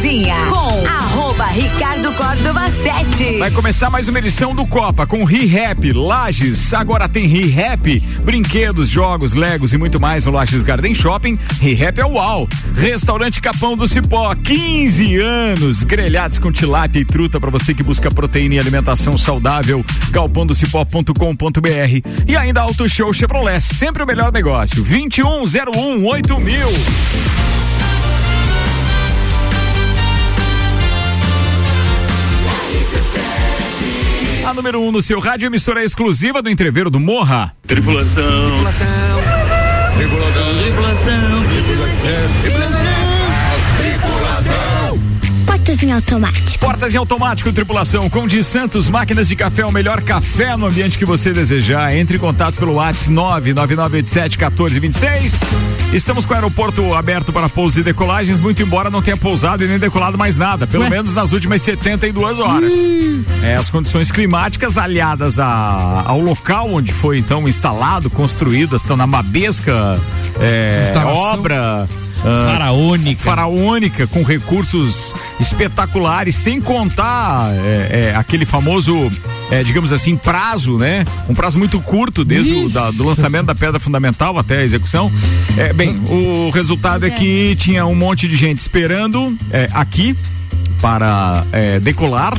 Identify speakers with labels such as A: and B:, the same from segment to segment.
A: cozinha com arroba Ricardo Córdova 7.
B: Vai começar mais uma edição do Copa com ReHap, Lages. Agora tem ReHap, brinquedos, jogos, legos e muito mais no Lages Garden Shopping. ReHap é uau. Restaurante Capão do Cipó, 15 anos. Grelhados com tilápia e truta para você que busca proteína e alimentação saudável. galpondocipó.com.br e ainda Auto Show Chevrolet, sempre o melhor negócio. 2101 8000. A número 1 um no seu rádio, emissora exclusiva do entreveiro do Morra.
C: Tripulação. Tripulação. Tripulação. Tripulação. Tripulação.
D: Portas em automático.
B: Portas em automático, tripulação. Com de Santos, máquinas de café, o melhor café no ambiente que você desejar. Entre em contato pelo WhatsApp 99987-1426. Estamos com o aeroporto aberto para pousos e decolagens, muito embora não tenha pousado e nem decolado mais nada, pelo Ué? menos nas últimas 72 horas. Hum. É, as condições climáticas aliadas a, ao local onde foi então instalado, construído, estão na Mabesca é, obra
E: Uh, faraônica.
B: Faraônica, com recursos espetaculares, sem contar é, é, aquele famoso, é, digamos assim, prazo, né? Um prazo muito curto, desde o da, do lançamento da pedra fundamental até a execução. É, bem, o resultado é que tinha um monte de gente esperando é, aqui para é, decolar.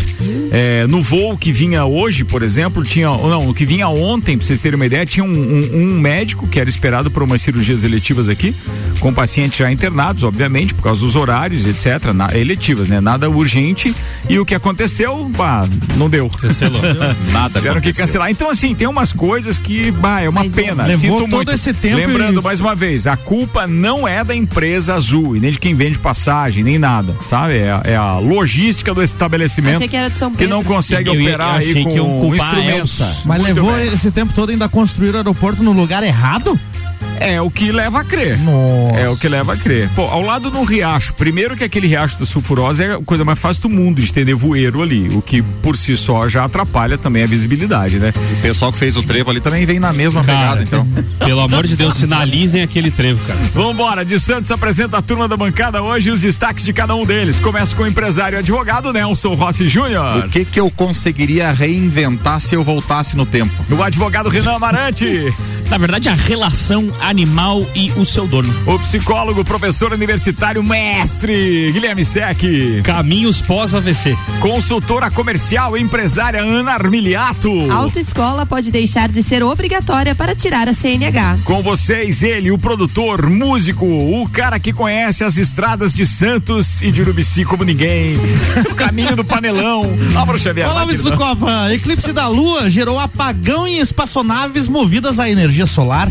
B: É, no voo que vinha hoje, por exemplo, tinha. Não, o que vinha ontem, para vocês terem uma ideia, tinha um, um, um, médico que era esperado por umas cirurgias eletivas aqui, com pacientes já internados, obviamente, por causa dos horários, etc. Na, eletivas, né? Nada urgente. E o que aconteceu, bah, não deu.
E: Cancelou.
B: Nada. Tiveram que cancelar. Então, assim, tem umas coisas que, bah, é uma Mas, pena.
E: Levou
B: Sinto
E: todo
B: muito.
E: esse tempo.
B: Lembrando, e... mais uma vez, a culpa não é da empresa azul e nem de quem vende passagem, nem nada, sabe? É, é a logística do estabelecimento que, que, não consegue eu, operar eu aí com instrumentos.
E: Mas Muito levou bem. esse tempo todo ainda a construir o aeroporto no lugar errado?
B: É o que leva a crer.
E: Nossa.
B: É o que leva a crer. Pô, ao lado do riacho, primeiro que aquele riacho da sulfurosa é a coisa mais fácil do mundo de estender voeiro ali, o que por si só já atrapalha também a visibilidade, né?
C: O pessoal que fez o trevo ali também vem na mesma cara, pegada, então.
E: Pelo amor de Deus, sinalizem aquele trevo, cara.
B: Vambora, de Santos apresenta a turma da bancada hoje e os destaques de cada um deles. Começa com o empresário e advogado Nelson Rossi Júnior.
C: O que que eu conseguiria reinventar se eu voltasse no tempo?
B: O advogado Renan Amarante.
E: Na verdade, a relação animal e o seu dono.
B: O psicólogo, professor universitário, mestre Guilherme Sec.
E: Caminhos pós-AVC.
B: Consultora comercial e empresária Ana Armiliato.
F: Autoescola pode deixar de ser obrigatória para tirar a CNH.
B: Com vocês, ele, o produtor, músico, o cara que conhece as estradas de Santos e de Urubici como ninguém. o caminho do panelão. Álvaro Xavier.
E: Olá, do Copa. Eclipse da Lua gerou apagão em espaçonaves movidas à energia solar.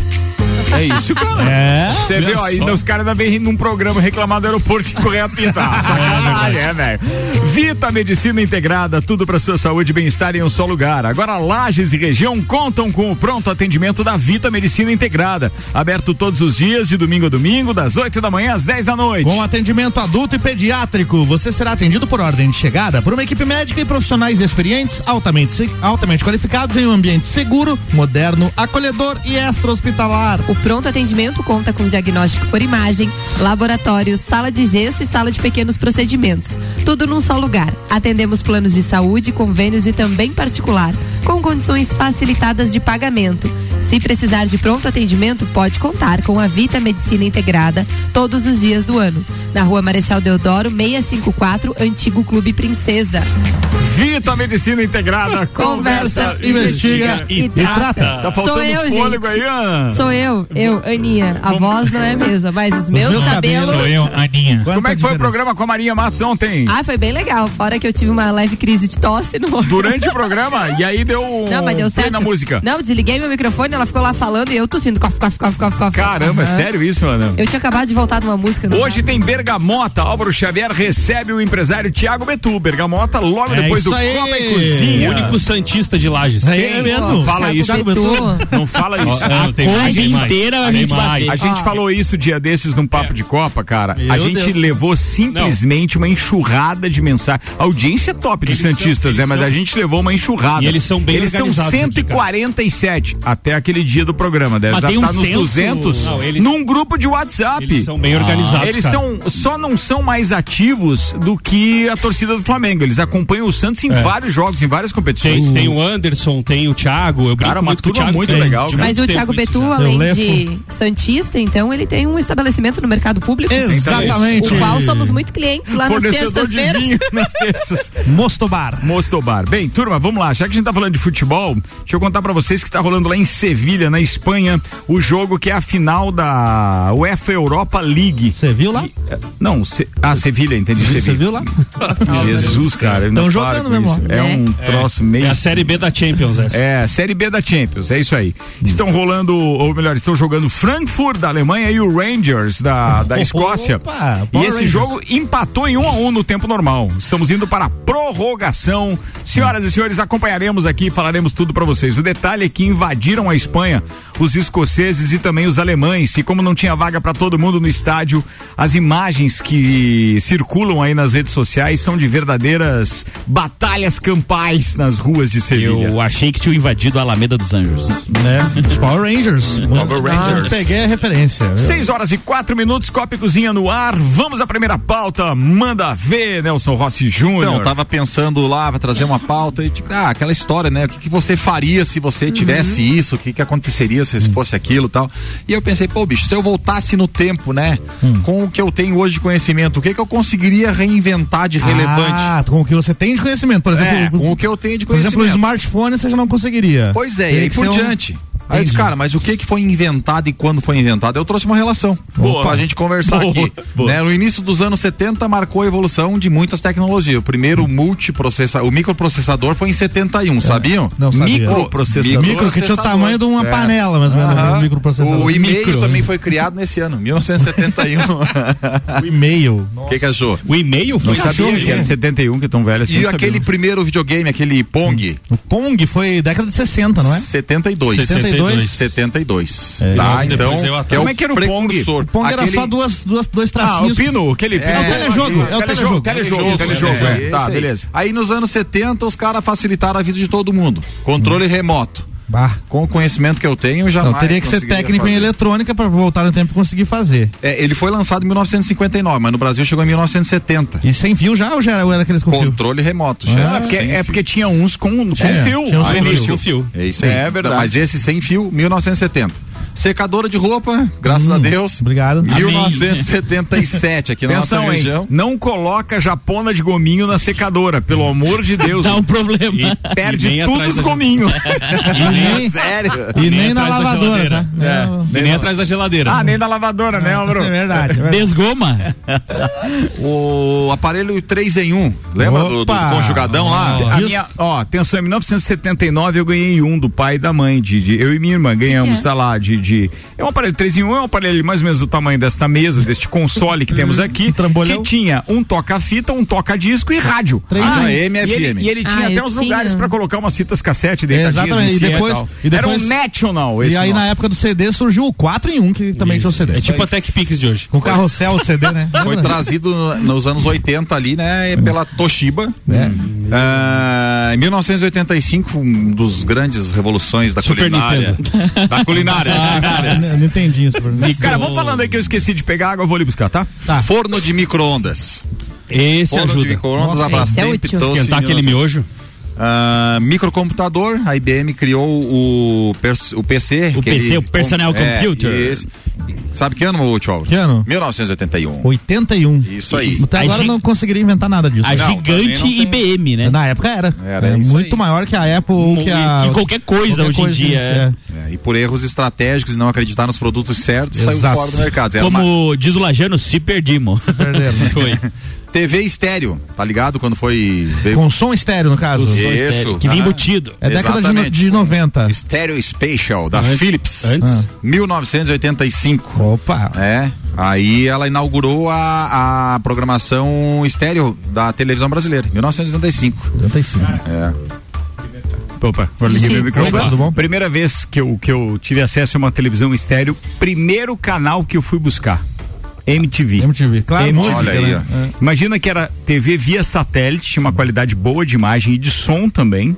B: É isso, cara.
E: É.
B: Você viu aí, os caras ainda vêm num programa reclamar do aeroporto de correr a pintar. Sacanagem, é, velho. Vita Medicina Integrada, tudo para sua saúde e bem-estar em um só lugar. Agora Lages e região contam com o pronto atendimento da Vita Medicina Integrada. Aberto todos os dias, de domingo a domingo, das 8 da manhã às 10 da noite.
E: Com atendimento adulto e pediátrico, você será atendido por ordem de chegada por uma equipe médica e profissionais experientes, altamente, altamente qualificados em um ambiente seguro, moderno, acolhedor e extra-hospitalar.
F: O pronto atendimento conta com diagnóstico por imagem, laboratório, sala de gesso e sala de pequenos procedimentos. Tudo num só lugar. Atendemos planos de saúde, convênios e também particular, com condições facilitadas de pagamento. Se precisar de pronto atendimento, pode contar com a Vita Medicina Integrada todos os dias do ano. Na rua Marechal Deodoro, 654, Antigo Clube Princesa.
B: Vita Medicina Integrada,
E: conversa, investiga, e, e, trata.
B: Tá faltando Sou eu, fôlego
F: gente.
B: aí, Ana?
F: Sou eu, eu, Aninha. A voz não é a mesma, mas os meus, os cabelos.
E: Sou eu, Aninha.
B: Como é que foi o programa com a Marinha Matos ontem?
F: Ah, foi bem legal. Fora que eu tive uma leve crise de tosse no.
B: Durante o programa? E aí deu.
F: Não, mas deu certo.
B: na música.
F: Não, desliguei meu microfone, ela ficou lá falando e eu tossindo. Cof, cof, cof, cof, cof.
B: Caramba, uhum. é sério isso, mano?
F: Eu tinha acabado de voltar de uma música.
B: Hoje tem Bergamota. Álvaro Xavier recebe o empresário Tiago Betu. Bergamota logo é depois do
E: aí.
B: Copa e Cozinha.
E: O único Santista de Lages.
B: É, é mesmo? Não fala isso. Não fala isso.
E: a gente inteira a gente
B: A gente falou isso dia desses num papo é. de Copa, cara. a gente levou simplesmente uma enxurrada de mensagem. A audiência é top dos Santistas, né? Mas a gente levou uma enxurrada.
E: E eles são bem
B: Eles são 147 até aquele naquele dia do programa. Deve
G: Mas tem um
B: estar nos
G: censo-
B: 200
G: Não, eles-
B: num grupo de WhatsApp.
G: Eles são bem organizados,
B: Eles
G: cara.
B: são, só não são mais ativos do que a torcida do Flamengo. Eles acompanham o Santos em
G: É.
B: vários jogos, em várias competições.
G: Tem, tem o Anderson, tem o Thiago. Eu
B: Cara, uma turma
G: Thiago.
B: muito
G: é
B: legal, cara.
F: Mas o Thiago
G: isso
F: Betu,
G: já.
F: além
E: Lefo.
F: de Santista, então ele tem um estabelecimento no mercado público.
E: Exatamente.
F: O qual somos muito clientes lá nas
B: Fornecedor de
F: terças-feiras.
B: vinho nas terças.
E: Mostobar.
B: Mostobar. Bem, turma, vamos lá. Já que a gente tá falando de futebol, deixa eu contar pra vocês que tá rolando lá em Sevilha, na Espanha, o jogo que é a final da UEFA Europa League.
E: Você viu lá?
B: É, Não, se, ah, Sevilha, entendi.
E: Você viu lá?
B: Jesus, cara.
E: Tão
B: não
E: jogando mesmo,
B: isso. É
F: Né?
B: um troço meio.
G: É a Série B da Champions essa.
B: É, Série B da Champions, é isso aí. Estão rolando, ou melhor, estão jogando Frankfurt da Alemanha e o Rangers da, da Escócia.
E: Opa,
B: e esse
E: Rangers.
B: jogo empatou em um a um no tempo normal. Estamos indo para a prorrogação. Senhoras e senhores, acompanharemos aqui e falaremos tudo para vocês. O detalhe é que invadiram a Espanha os escoceses e também os alemães. E como não tinha vaga para todo mundo no estádio, as imagens que circulam aí nas redes sociais são de verdadeiras batalhas campais nas ruas de Sevilha.
G: Eu achei que tinha invadido a Alameda dos Anjos.
E: Né? Os Power Rangers.
B: Power Rangers.
E: Ah, peguei a referência.
B: Seis horas e quatro minutos, Copa e Cozinha no ar. Vamos à primeira pauta. Manda ver, Nelson Rossi Júnior.
C: Então, eu tava pensando lá pra trazer uma pauta e tipo, ah, aquela história, né? O que, que você faria se você tivesse isso? O que, que aconteceria se fosse aquilo e tal? E eu pensei, pô, bicho, se eu voltasse no tempo, né? Com o que eu tenho hoje de conhecimento, o que, que eu conseguiria reinventar de relevante?
E: Ah, com o que você tem de conhecimento. Por exemplo,
C: é, com o que eu tenho de
E: por exemplo, o
C: conhecimento.
E: smartphone você já não conseguiria.
C: Pois é, e aí
E: que
C: por
E: um-
C: diante. Aí eu disse, cara, mas o que que foi inventado e quando foi inventado? Eu trouxe uma relação
B: Boa.
C: pra gente conversar
B: Boa,
C: aqui.
B: boa.
C: Né, No início dos anos 70 marcou a evolução de muitas tecnologias. O primeiro multiprocessador, o microprocessador foi em 71, sabiam?
E: Não sabia.
B: Microprocessador.
E: Micro que tinha o tamanho de uma
C: É.
E: panela, mais ou menos,
C: Aham.
E: um microprocessador.
C: O e-mail
G: Micro.
C: também foi criado nesse ano, 1971.
E: O e-mail.
C: O que que achou?
G: O e-mail foi
B: Não sabia que era 71, que é tão velho assim.
C: E aquele primeiro videogame, aquele Pong?
E: O Pong foi década de 60, não é?
C: 72.
E: 72.
C: 72.
E: É.
C: Tá, então, é
B: Como
C: o
B: é que era o Pong?
E: O Pong era
C: Aquele-
E: só duas, duas, dois
B: Ah, o
E: tracinhos.
B: Pino, aquele Pino.
C: É,
E: o telejogo, é o telejogo.
B: Telejogo, telejogo, é. Tá, beleza.
C: Aí nos anos 70 os caras facilitaram a vida de todo mundo. Controle remoto.
E: Bah.
C: Com o conhecimento que eu tenho, eu jamais
E: Não, teria que ser técnico em
C: fazer.
E: eletrônica pra voltar no tempo e conseguir fazer.
C: É, ele foi lançado em 1959, mas no Brasil chegou em 1970.
E: E sem fio já ou já era, aqueles com fio?
C: Controle remoto,
B: É,
C: chefe,
B: porque,
C: sem
B: é
C: fio.
B: porque tinha uns com, com
E: É,
B: fio.
E: tinha uns
B: no
E: com
B: início.
G: fio. fio.
C: É isso aí.
B: É verdade.
C: Mas esse sem fio, 1970. Secadora de roupa, graças
E: Hum,
C: a Deus.
E: Obrigado.
C: 1977 aqui na
B: Atenção,
C: nossa
B: hein?
C: região.
B: Não coloca japona de gominho na secadora, pelo amor de Deus.
G: Dá um problema.
B: E perde
G: E
B: tudo os gominhos.
E: E nem,
C: Sério?
E: e nem,
G: nem
E: na
G: atrás da
E: lavadora, tá?
G: geladeira.
E: É.
G: E nem atrás da geladeira.
B: ah, nem da lavadora, né, Álvaro?
E: É verdade. é verdade.
G: Desgoma.
C: O aparelho 3 em 1. Lembra do, do conjugadão lá?
B: A minha, ó, atenção, em 1979 eu ganhei um do pai e da mãe, de, de- eu e minha irmã ganhamos,
F: Que
B: tá lá, de, de, é um aparelho 3 em 1, é um aparelho mais ou menos do tamanho desta mesa, deste console que temos aqui,
E: Um
B: que tinha um toca-fita, um toca-disco e rádio.
E: Três
C: Ah,
E: em-
C: M,
B: E ele,
C: FM.
B: e ele tinha
F: Ah,
B: até uns
F: tinha.
B: lugares pra colocar umas fitas cassete deitadinhas
E: Exatamente, e depois-
B: tal.
E: e depois-
B: Era um National esse
E: E aí
B: nosso.
E: na época do CD surgiu o 4 em 1, que também tinha o CD.
G: É tipo a Tech Pix de hoje.
E: Com o carrossel o CD, né?
C: Foi trazido no- nos anos 80 ali, né, pela Toshiba.
E: É.
C: Ah, em 1985, um dos grandes revoluções da
G: Super
C: culinária. Da culinária.
E: Eu não entendi isso.
B: Cara, vamos falando aí que eu esqueci de pegar água, eu vou ali buscar, tá?
E: Tá.
C: Forno de micro-ondas.
G: Esse
C: Forno de
G: ajuda.
C: micro-ondas, Brastemp
F: esse é
G: Esquentar aquele
C: 19
G: miojo.
C: Ah, microcomputador, a IBM criou o, o PC.
G: O PC,
C: ele-
G: o Personal
C: é,
G: Computer.
C: esse. Sabe que ano, Tchau?
E: Que ano?
C: 1981.
E: 81.
C: Isso aí.
E: Até
G: A
E: agora eu não conseguiria inventar nada disso.
G: A
C: Não,
G: gigante
C: tem-
G: IBM, né?
E: Na época era.
C: Era
E: É
C: isso
E: muito
C: aí.
E: maior que a Apple ou que a.
G: Que qualquer coisa
E: qualquer
G: hoje em
E: coisa,
G: dia.
E: isso,
G: é.
C: É, e por erros estratégicos e não acreditar nos produtos certos, saiu
E: Exato.
C: fora do mercado. Era uma
G: Como diz o Lajano, se perdimos.
E: Perderam.
G: Foi.
C: TV estéreo, tá ligado? Quando foi. veio-
E: Com som estéreo, no caso.
C: Isso.
G: Que vinha
C: aham.
G: embutido.
E: É década de, no- de 90.
C: Stereo Spatial, da
G: Antes-
C: Philips.
G: antes?
C: 1985.
E: Opa.
C: É, aí ela inaugurou a, a programação estéreo da televisão brasileira, 1985.
E: 85.
C: É.
B: Opa, liguei
E: tudo bom?
B: Primeira vez que eu, que eu tive acesso a uma televisão estéreo, primeiro canal que eu fui buscar. MTV.
E: MTV. Claro,
B: MTV.
E: música,
C: Olha aí,
E: né?
C: ó.
E: É.
B: Imagina que era TV via satélite, tinha uma qualidade boa de imagem e de som também.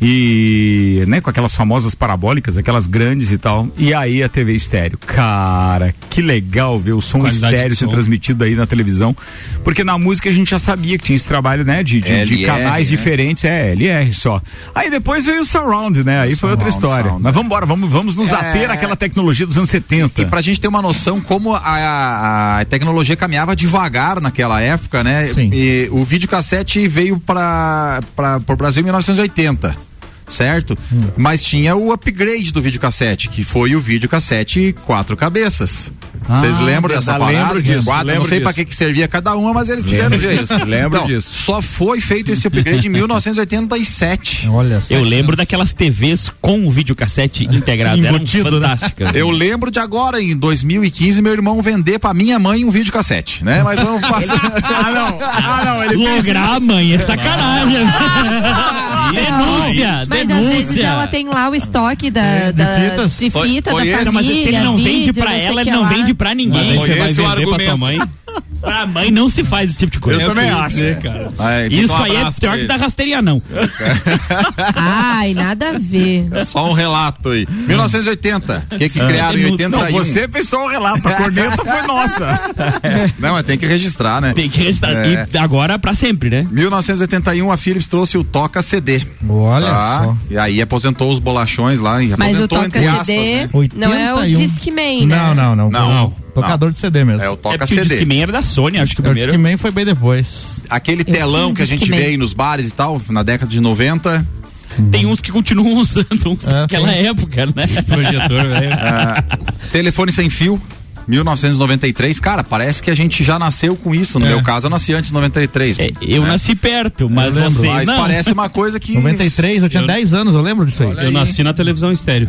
B: E, né, com aquelas famosas parabólicas, aquelas grandes e tal. E aí a TV estéreo. Cara, que legal ver o som
G: Qualidade
B: estéreo
G: de som.
B: transmitido aí na televisão. Porque na música a gente já sabia que tinha esse trabalho, né, de, de, de
C: LR,
B: canais
C: né?
B: diferentes, é, LR só. Aí depois veio o surround, né? Aí foi outra
C: Surround
B: história.
C: sound,
B: Mas vamos embora, vamos, vamos nos
C: É.
B: ater àquela tecnologia dos anos 70.
C: E pra gente ter uma noção como a, a tecnologia caminhava devagar naquela época, né?
E: Sim.
C: E o videocassete veio para o Brasil em 1980. Certo? Mas tinha o upgrade do videocassete, que foi o videocassete quatro cabeças. Vocês lembram dessa parada?
B: lembro disso,
C: Quatro,
B: lembro
C: não sei pra
B: disso.
C: que, que servia cada uma, mas eles tiveram
B: Lembro
C: jeito.
B: disso, lembro
C: Então,
B: disso.
C: Só foi feito esse upgrade em 1987.
E: Olha só.
G: Eu lembro daquelas TVs com o videocassete integrado. Eram
E: Embutido, né?
G: fantásticas.
C: Eu lembro de agora, em 2015, meu irmão vender pra minha mãe um videocassete, né? Mas vamos passar.
B: Ah, não. Ah, não. Ele
G: Lograr a mãe, é sacanagem. denúncia,
F: Mas às vezes
G: denúncia.
F: ela tem lá o estoque da,
E: É, de
F: da-
E: fitas.
F: de fita
C: foi
F: da família.
G: Mas se ele não vende
F: vídeo,
G: pra
F: não sei
G: ela, ele não
F: lá.
G: vende pra ninguém.
C: Mas
G: Você vai vender pra tua mãe. Pra mãe não se faz esse tipo de coisa.
B: Eu também
G: queria
B: acho.
G: dizer, cara.
C: Aí, fica
G: Isso
C: um
G: aí é pior que da rasteirinha, não.
F: Ai, nada a ver.
C: É só um relato aí. 1980. O que, que criaram em
G: denúncia.
C: 81?
B: Não, você fez só o relato, a corneta foi nossa.
C: Não, mas tem que registrar, né?
G: Tem que restar.
C: É.
G: E agora pra sempre, né?
C: 1981, a Philips trouxe o Toca CD.
E: Olha
C: tá?
E: só.
C: E aí aposentou os bolachões lá. E
F: Mas o
C: aposentou
F: Toca
C: entre aspas,
F: CD
C: né?
F: não é o
E: 81.
F: Discman, né?
E: Não, não, não.
C: Não.
E: Tocador de CD mesmo.
C: É o
G: é
C: Toca
G: o
C: CD.
G: Discman era da Sony, acho que o
E: É, o
G: primeiro.
E: Discman foi bem depois.
C: Aquele telão que a gente vê aí nos bares e tal, na década de 90.
G: Tem uns que continuam usando, uns
E: É,
G: daquela
E: tem.
G: época, né? Projetor, velho.
C: Ah, telefone sem fio. 1993, cara, parece que a gente já nasceu com isso. No
E: É.
C: meu caso, eu nasci antes de 93.
G: É, eu
C: né?
G: nasci perto, mas vocês
C: Mas
G: não.
C: parece uma coisa que.
E: 93, eu tinha
G: Eu-
E: 10 anos, eu lembro disso aí.
C: Olha
G: Eu
C: aí.
G: nasci na televisão estéreo.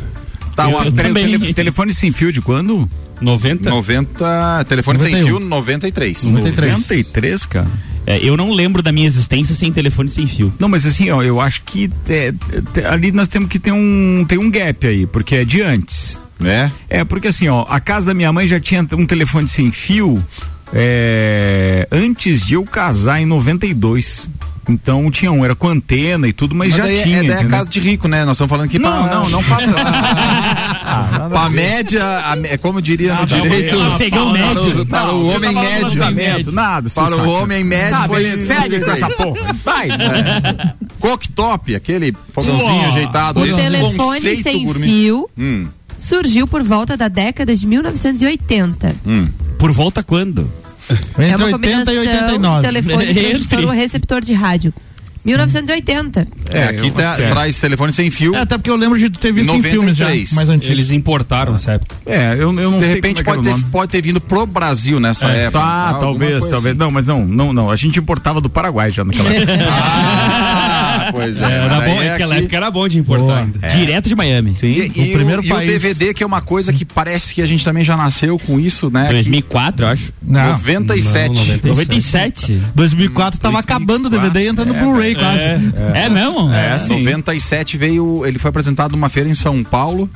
C: Tá, uma,
G: Eu
B: Peraí, o
G: também.
B: tele- telefone sem fio de quando?
G: 90?
C: 90. Telefone sem
E: 91.
C: fio, 93.
E: 93.
B: 93, cara.
G: É, eu não lembro da minha existência sem telefone sem fio.
B: Não, mas assim, ó, eu acho que é, é, ali nós temos que ter um, tem um gap aí, porque é de antes.
C: Né?
B: É, porque assim, ó, a casa da minha mãe já tinha um telefone sem fio é, antes de eu casar em 92. Então tinha um, era com antena e tudo, mas,
C: Mas
B: já
C: daí
B: tinha.
C: é, daí é
B: entendeu?
C: casa de rico, né? Nós estamos falando aqui
B: Não,
C: pra...
B: não, não faça isso.
C: Pra média, a mé- é como diria no
G: Nada a ver.
C: direito. Para
G: médio.
C: Para
B: Não,
C: o homem
B: tá
C: médio.
B: Nada,
C: Para o homem médio foi.
B: segue com essa porra. Vai.
C: Cooktop, aquele fogãozinho ajeitado.
F: O telefone sem
C: gourmet.
F: fio
C: Hum,
F: surgiu por volta da década de 1980.
C: hum.
G: Por volta quando?
F: É
E: Entre
F: uma
E: 80
F: combinação
E: e
F: de
E: 89.
F: telefone
G: Entre.
F: transmissor ou receptor de rádio. 1980.
C: É, aqui
B: eu
C: tá-
B: é.
C: traz telefone sem fio.
E: É, até porque eu lembro de ter visto em filmes já,
C: 93.
E: mais antigos.
G: Eles importaram essa época.
B: É, eu, eu não
C: de
B: sei
C: repente
B: como é que
C: pode,
B: era o
C: ter, pode ter vindo pro Brasil nessa época.
B: Tá,
C: Alguma
B: talvez,
C: coisa
B: talvez.
C: assim.
B: Não, mas não, não, não. A gente importava do Paraguai já naquela época.
C: Ah, pois é.
G: Era bom,
C: é
G: naquela
C: aqui-
G: época era bom de importar
E: Boa.
G: ainda. Direto de Miami.
C: E, e
E: o primeiro
C: e
E: país-
C: o DVD, que é uma coisa que parece que a gente também já nasceu com isso, né?
G: 2004, eu acho.
E: Não,
C: 97.
G: Não, 97.
E: 2004 tava
C: 2004.
E: acabando o DVD e entrando no
B: É,
E: Blu-ray quase.
G: É, é mesmo?
B: É, sim.
C: 97 veio, ele foi apresentado numa feira em São Paulo.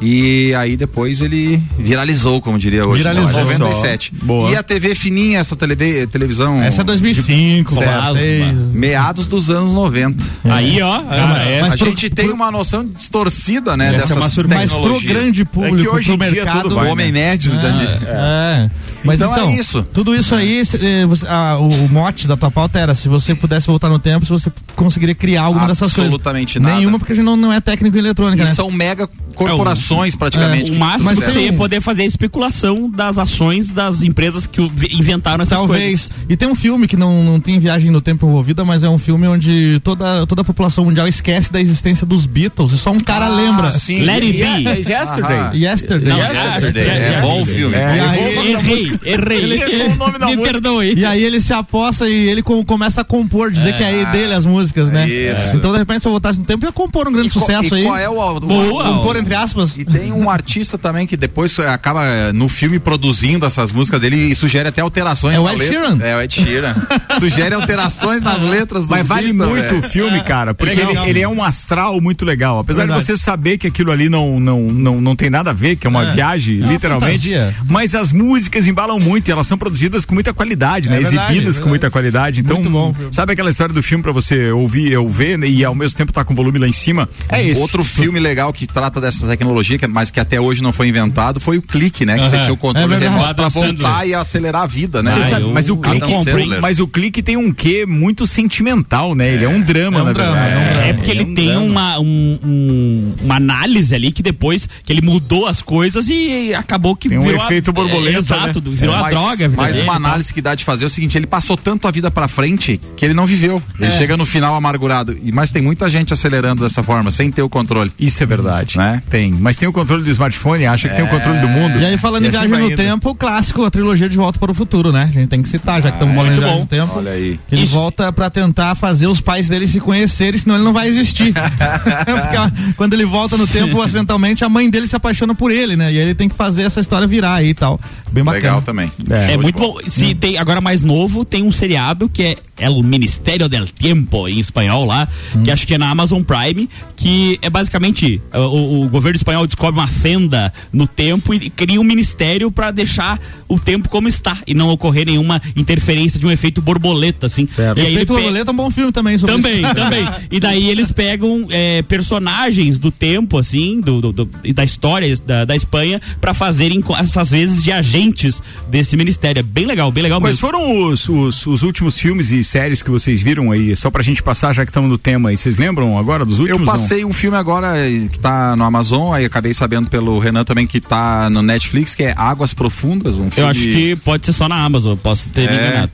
C: E aí depois ele viralizou, como diria hoje.
E: Viralizou.
C: Não, 97.
B: Boa.
C: E a TV fininha, essa TV, televisão.
E: Essa é 2005,
G: Plasma.
E: sei.
C: Meados dos anos 90.
G: Aí, ó.
E: Cara,
G: é,
E: mas
C: a
E: pro-
C: gente tem uma noção distorcida, né?
G: Essa é
C: dessas
G: uma surpresa.
E: Mas pro grande público,
B: É que hoje
E: pro mercado.
B: tudo
C: O
B: vai,
C: homem médio já diz.
E: É. Mas
C: Então
E: então,
C: é isso.
E: tudo isso aí, se- eh, você- ah, o, o mote da tua pauta era se você pudesse voltar no tempo, se você conseguiria criar alguma dessas coisas.
C: Absolutamente nada.
E: Nenhuma, porque a gente não, não é técnico em eletrônica,
C: E
E: né?
C: são mega corporações praticamente.
G: O
C: que
G: máximo
E: Mas
G: que
E: tem
G: você ia poder fazer é especulação das ações das empresas que o- inventaram essas
E: Talvez.
G: coisas.
E: E tem um filme que não, não tem viagem no tempo envolvida, mas é um filme onde toda, toda a população mundial esquece da existência dos Beatles e só um cara
C: Ah,
E: lembra.
C: sim.
G: Let it be.
B: yesterday.
C: Aham.
E: Yesterday.
G: Não,
C: Yesterday.
G: É,
C: É,
G: é,
C: bom o
G: é,
C: filme.
B: é.
E: E aí,
G: Errei, errei.
B: Ele errou o nome da
G: Me
B: música.
G: perdoe.
E: E aí ele se aposta e ele com- começa a compor, dizer que é dele as músicas, né?
C: Isso.
E: Então, de repente, se eu voltasse no tempo, ia compor um grande
C: E qual-
E: sucesso
C: e
E: aí.
C: Qual é o, o-
G: Boa.
E: Compor entre aspas.
C: E tem um artista também que depois acaba eh, no filme produzindo essas músicas dele e sugere até alterações
E: É o Ed. Sheeran?
C: É o Ed Sheeran. sugere alterações nas letras do
B: Mas vale muito o filme, cara, porque
E: legal.
B: ele, ele é um astral muito legal. Apesar
E: Verdade.
B: de você saber que aquilo ali não, não, não, não tem nada a ver, que é uma
E: É.
B: viagem,
E: É uma
B: literalmente.
E: fantasia.
B: Mas as músicas embalam falam muito, e elas são produzidas com muita qualidade, né?
E: É verdade,
B: Exibidas
E: é
B: com muita qualidade. Então,
E: Muito bom.
B: sabe aquela história do filme pra você ouvir, eu ver né, e ao mesmo tempo tá com o volume lá em cima? É esse.
C: Outro filme legal que trata dessa tecnologia, que- mas que até hoje não foi inventado, foi o clique, né? Que você tinha o controle
E: É
C: remoto pra voltar e acelerar a vida, né?
G: Ah,
B: sabe,
G: eu-
B: mas o clique,
C: Sandler.
B: mas o clique tem um quê muito sentimental, né? Ele é um drama,
E: É um
B: na
E: drama,
B: verdade.
E: é um drama.
G: É porque
B: ele
G: ele
B: é um
G: tem
B: drama.
G: uma, um- um- uma análise ali que depois que ele mudou as coisas e acabou que
B: Tem um efeito borboleta,
G: é, exato,
B: né?
G: Virou a
C: mais,
G: droga.
C: mais
G: dele
C: uma
G: e tal.
C: análise que dá de fazer é o seguinte: ele passou tanto a vida pra frente que ele não viveu. Ele chega no final amargurado. E mas tem muita gente acelerando dessa forma, sem ter o controle.
B: Isso é verdade.
C: Né?
B: Tem. Mas tem o controle do smartphone, acha que tem o controle do mundo.
E: E aí, falando em
B: assim
E: viagem no
B: indo.
E: tempo, o clássico, a trilogia de Volta para o Futuro, né? A gente tem que citar, já que estamos falando em
G: muito
E: viagem
G: bom.
E: no tempo.
C: Olha aí.
E: Que ele
G: Isso.
E: volta pra tentar fazer os pais dele se conhecerem, senão ele não vai existir. Porque quando ele volta no tempo, acidentalmente, a mãe dele se apaixona por ele, né? E aí ele tem que fazer essa história virar aí e tal. Bem bacana.
C: Legal também.
B: É,
G: É muito bom. Se tem agora mais novo, tem um seriado que é El Ministério del Tiempo em espanhol lá, que acho que é na Amazon Prime, que é basicamente uh, o, o governo espanhol descobre uma fenda no tempo e cria um ministério para deixar o tempo como está e não ocorrer nenhuma interferência de um efeito borboleta assim.
B: Certo.
G: E aí
E: Efeito
G: pe-
E: Borboleta é um bom filme também sobre
G: também,
E: isso.
G: também. E daí eles pegam é, personagens do tempo, assim, do, do- do- e da história da, da Espanha, pra fazerem essas vezes de agentes desse ministério. É bem legal, bem legal
B: Quais
G: mesmo.
B: foram os, os, os últimos filmes e séries que vocês viram aí? Só pra gente passar, já que estamos no tema aí. Vocês lembram agora dos
C: Eu
B: últimos? não?
C: passei um filme agora eh, que tá no Amazon, aí acabei sabendo pelo Renan também que tá no Netflix, que é Águas Profundas, um filme.
G: Eu acho que pode ser só na Amazon, posso ter
C: É,
G: enganado.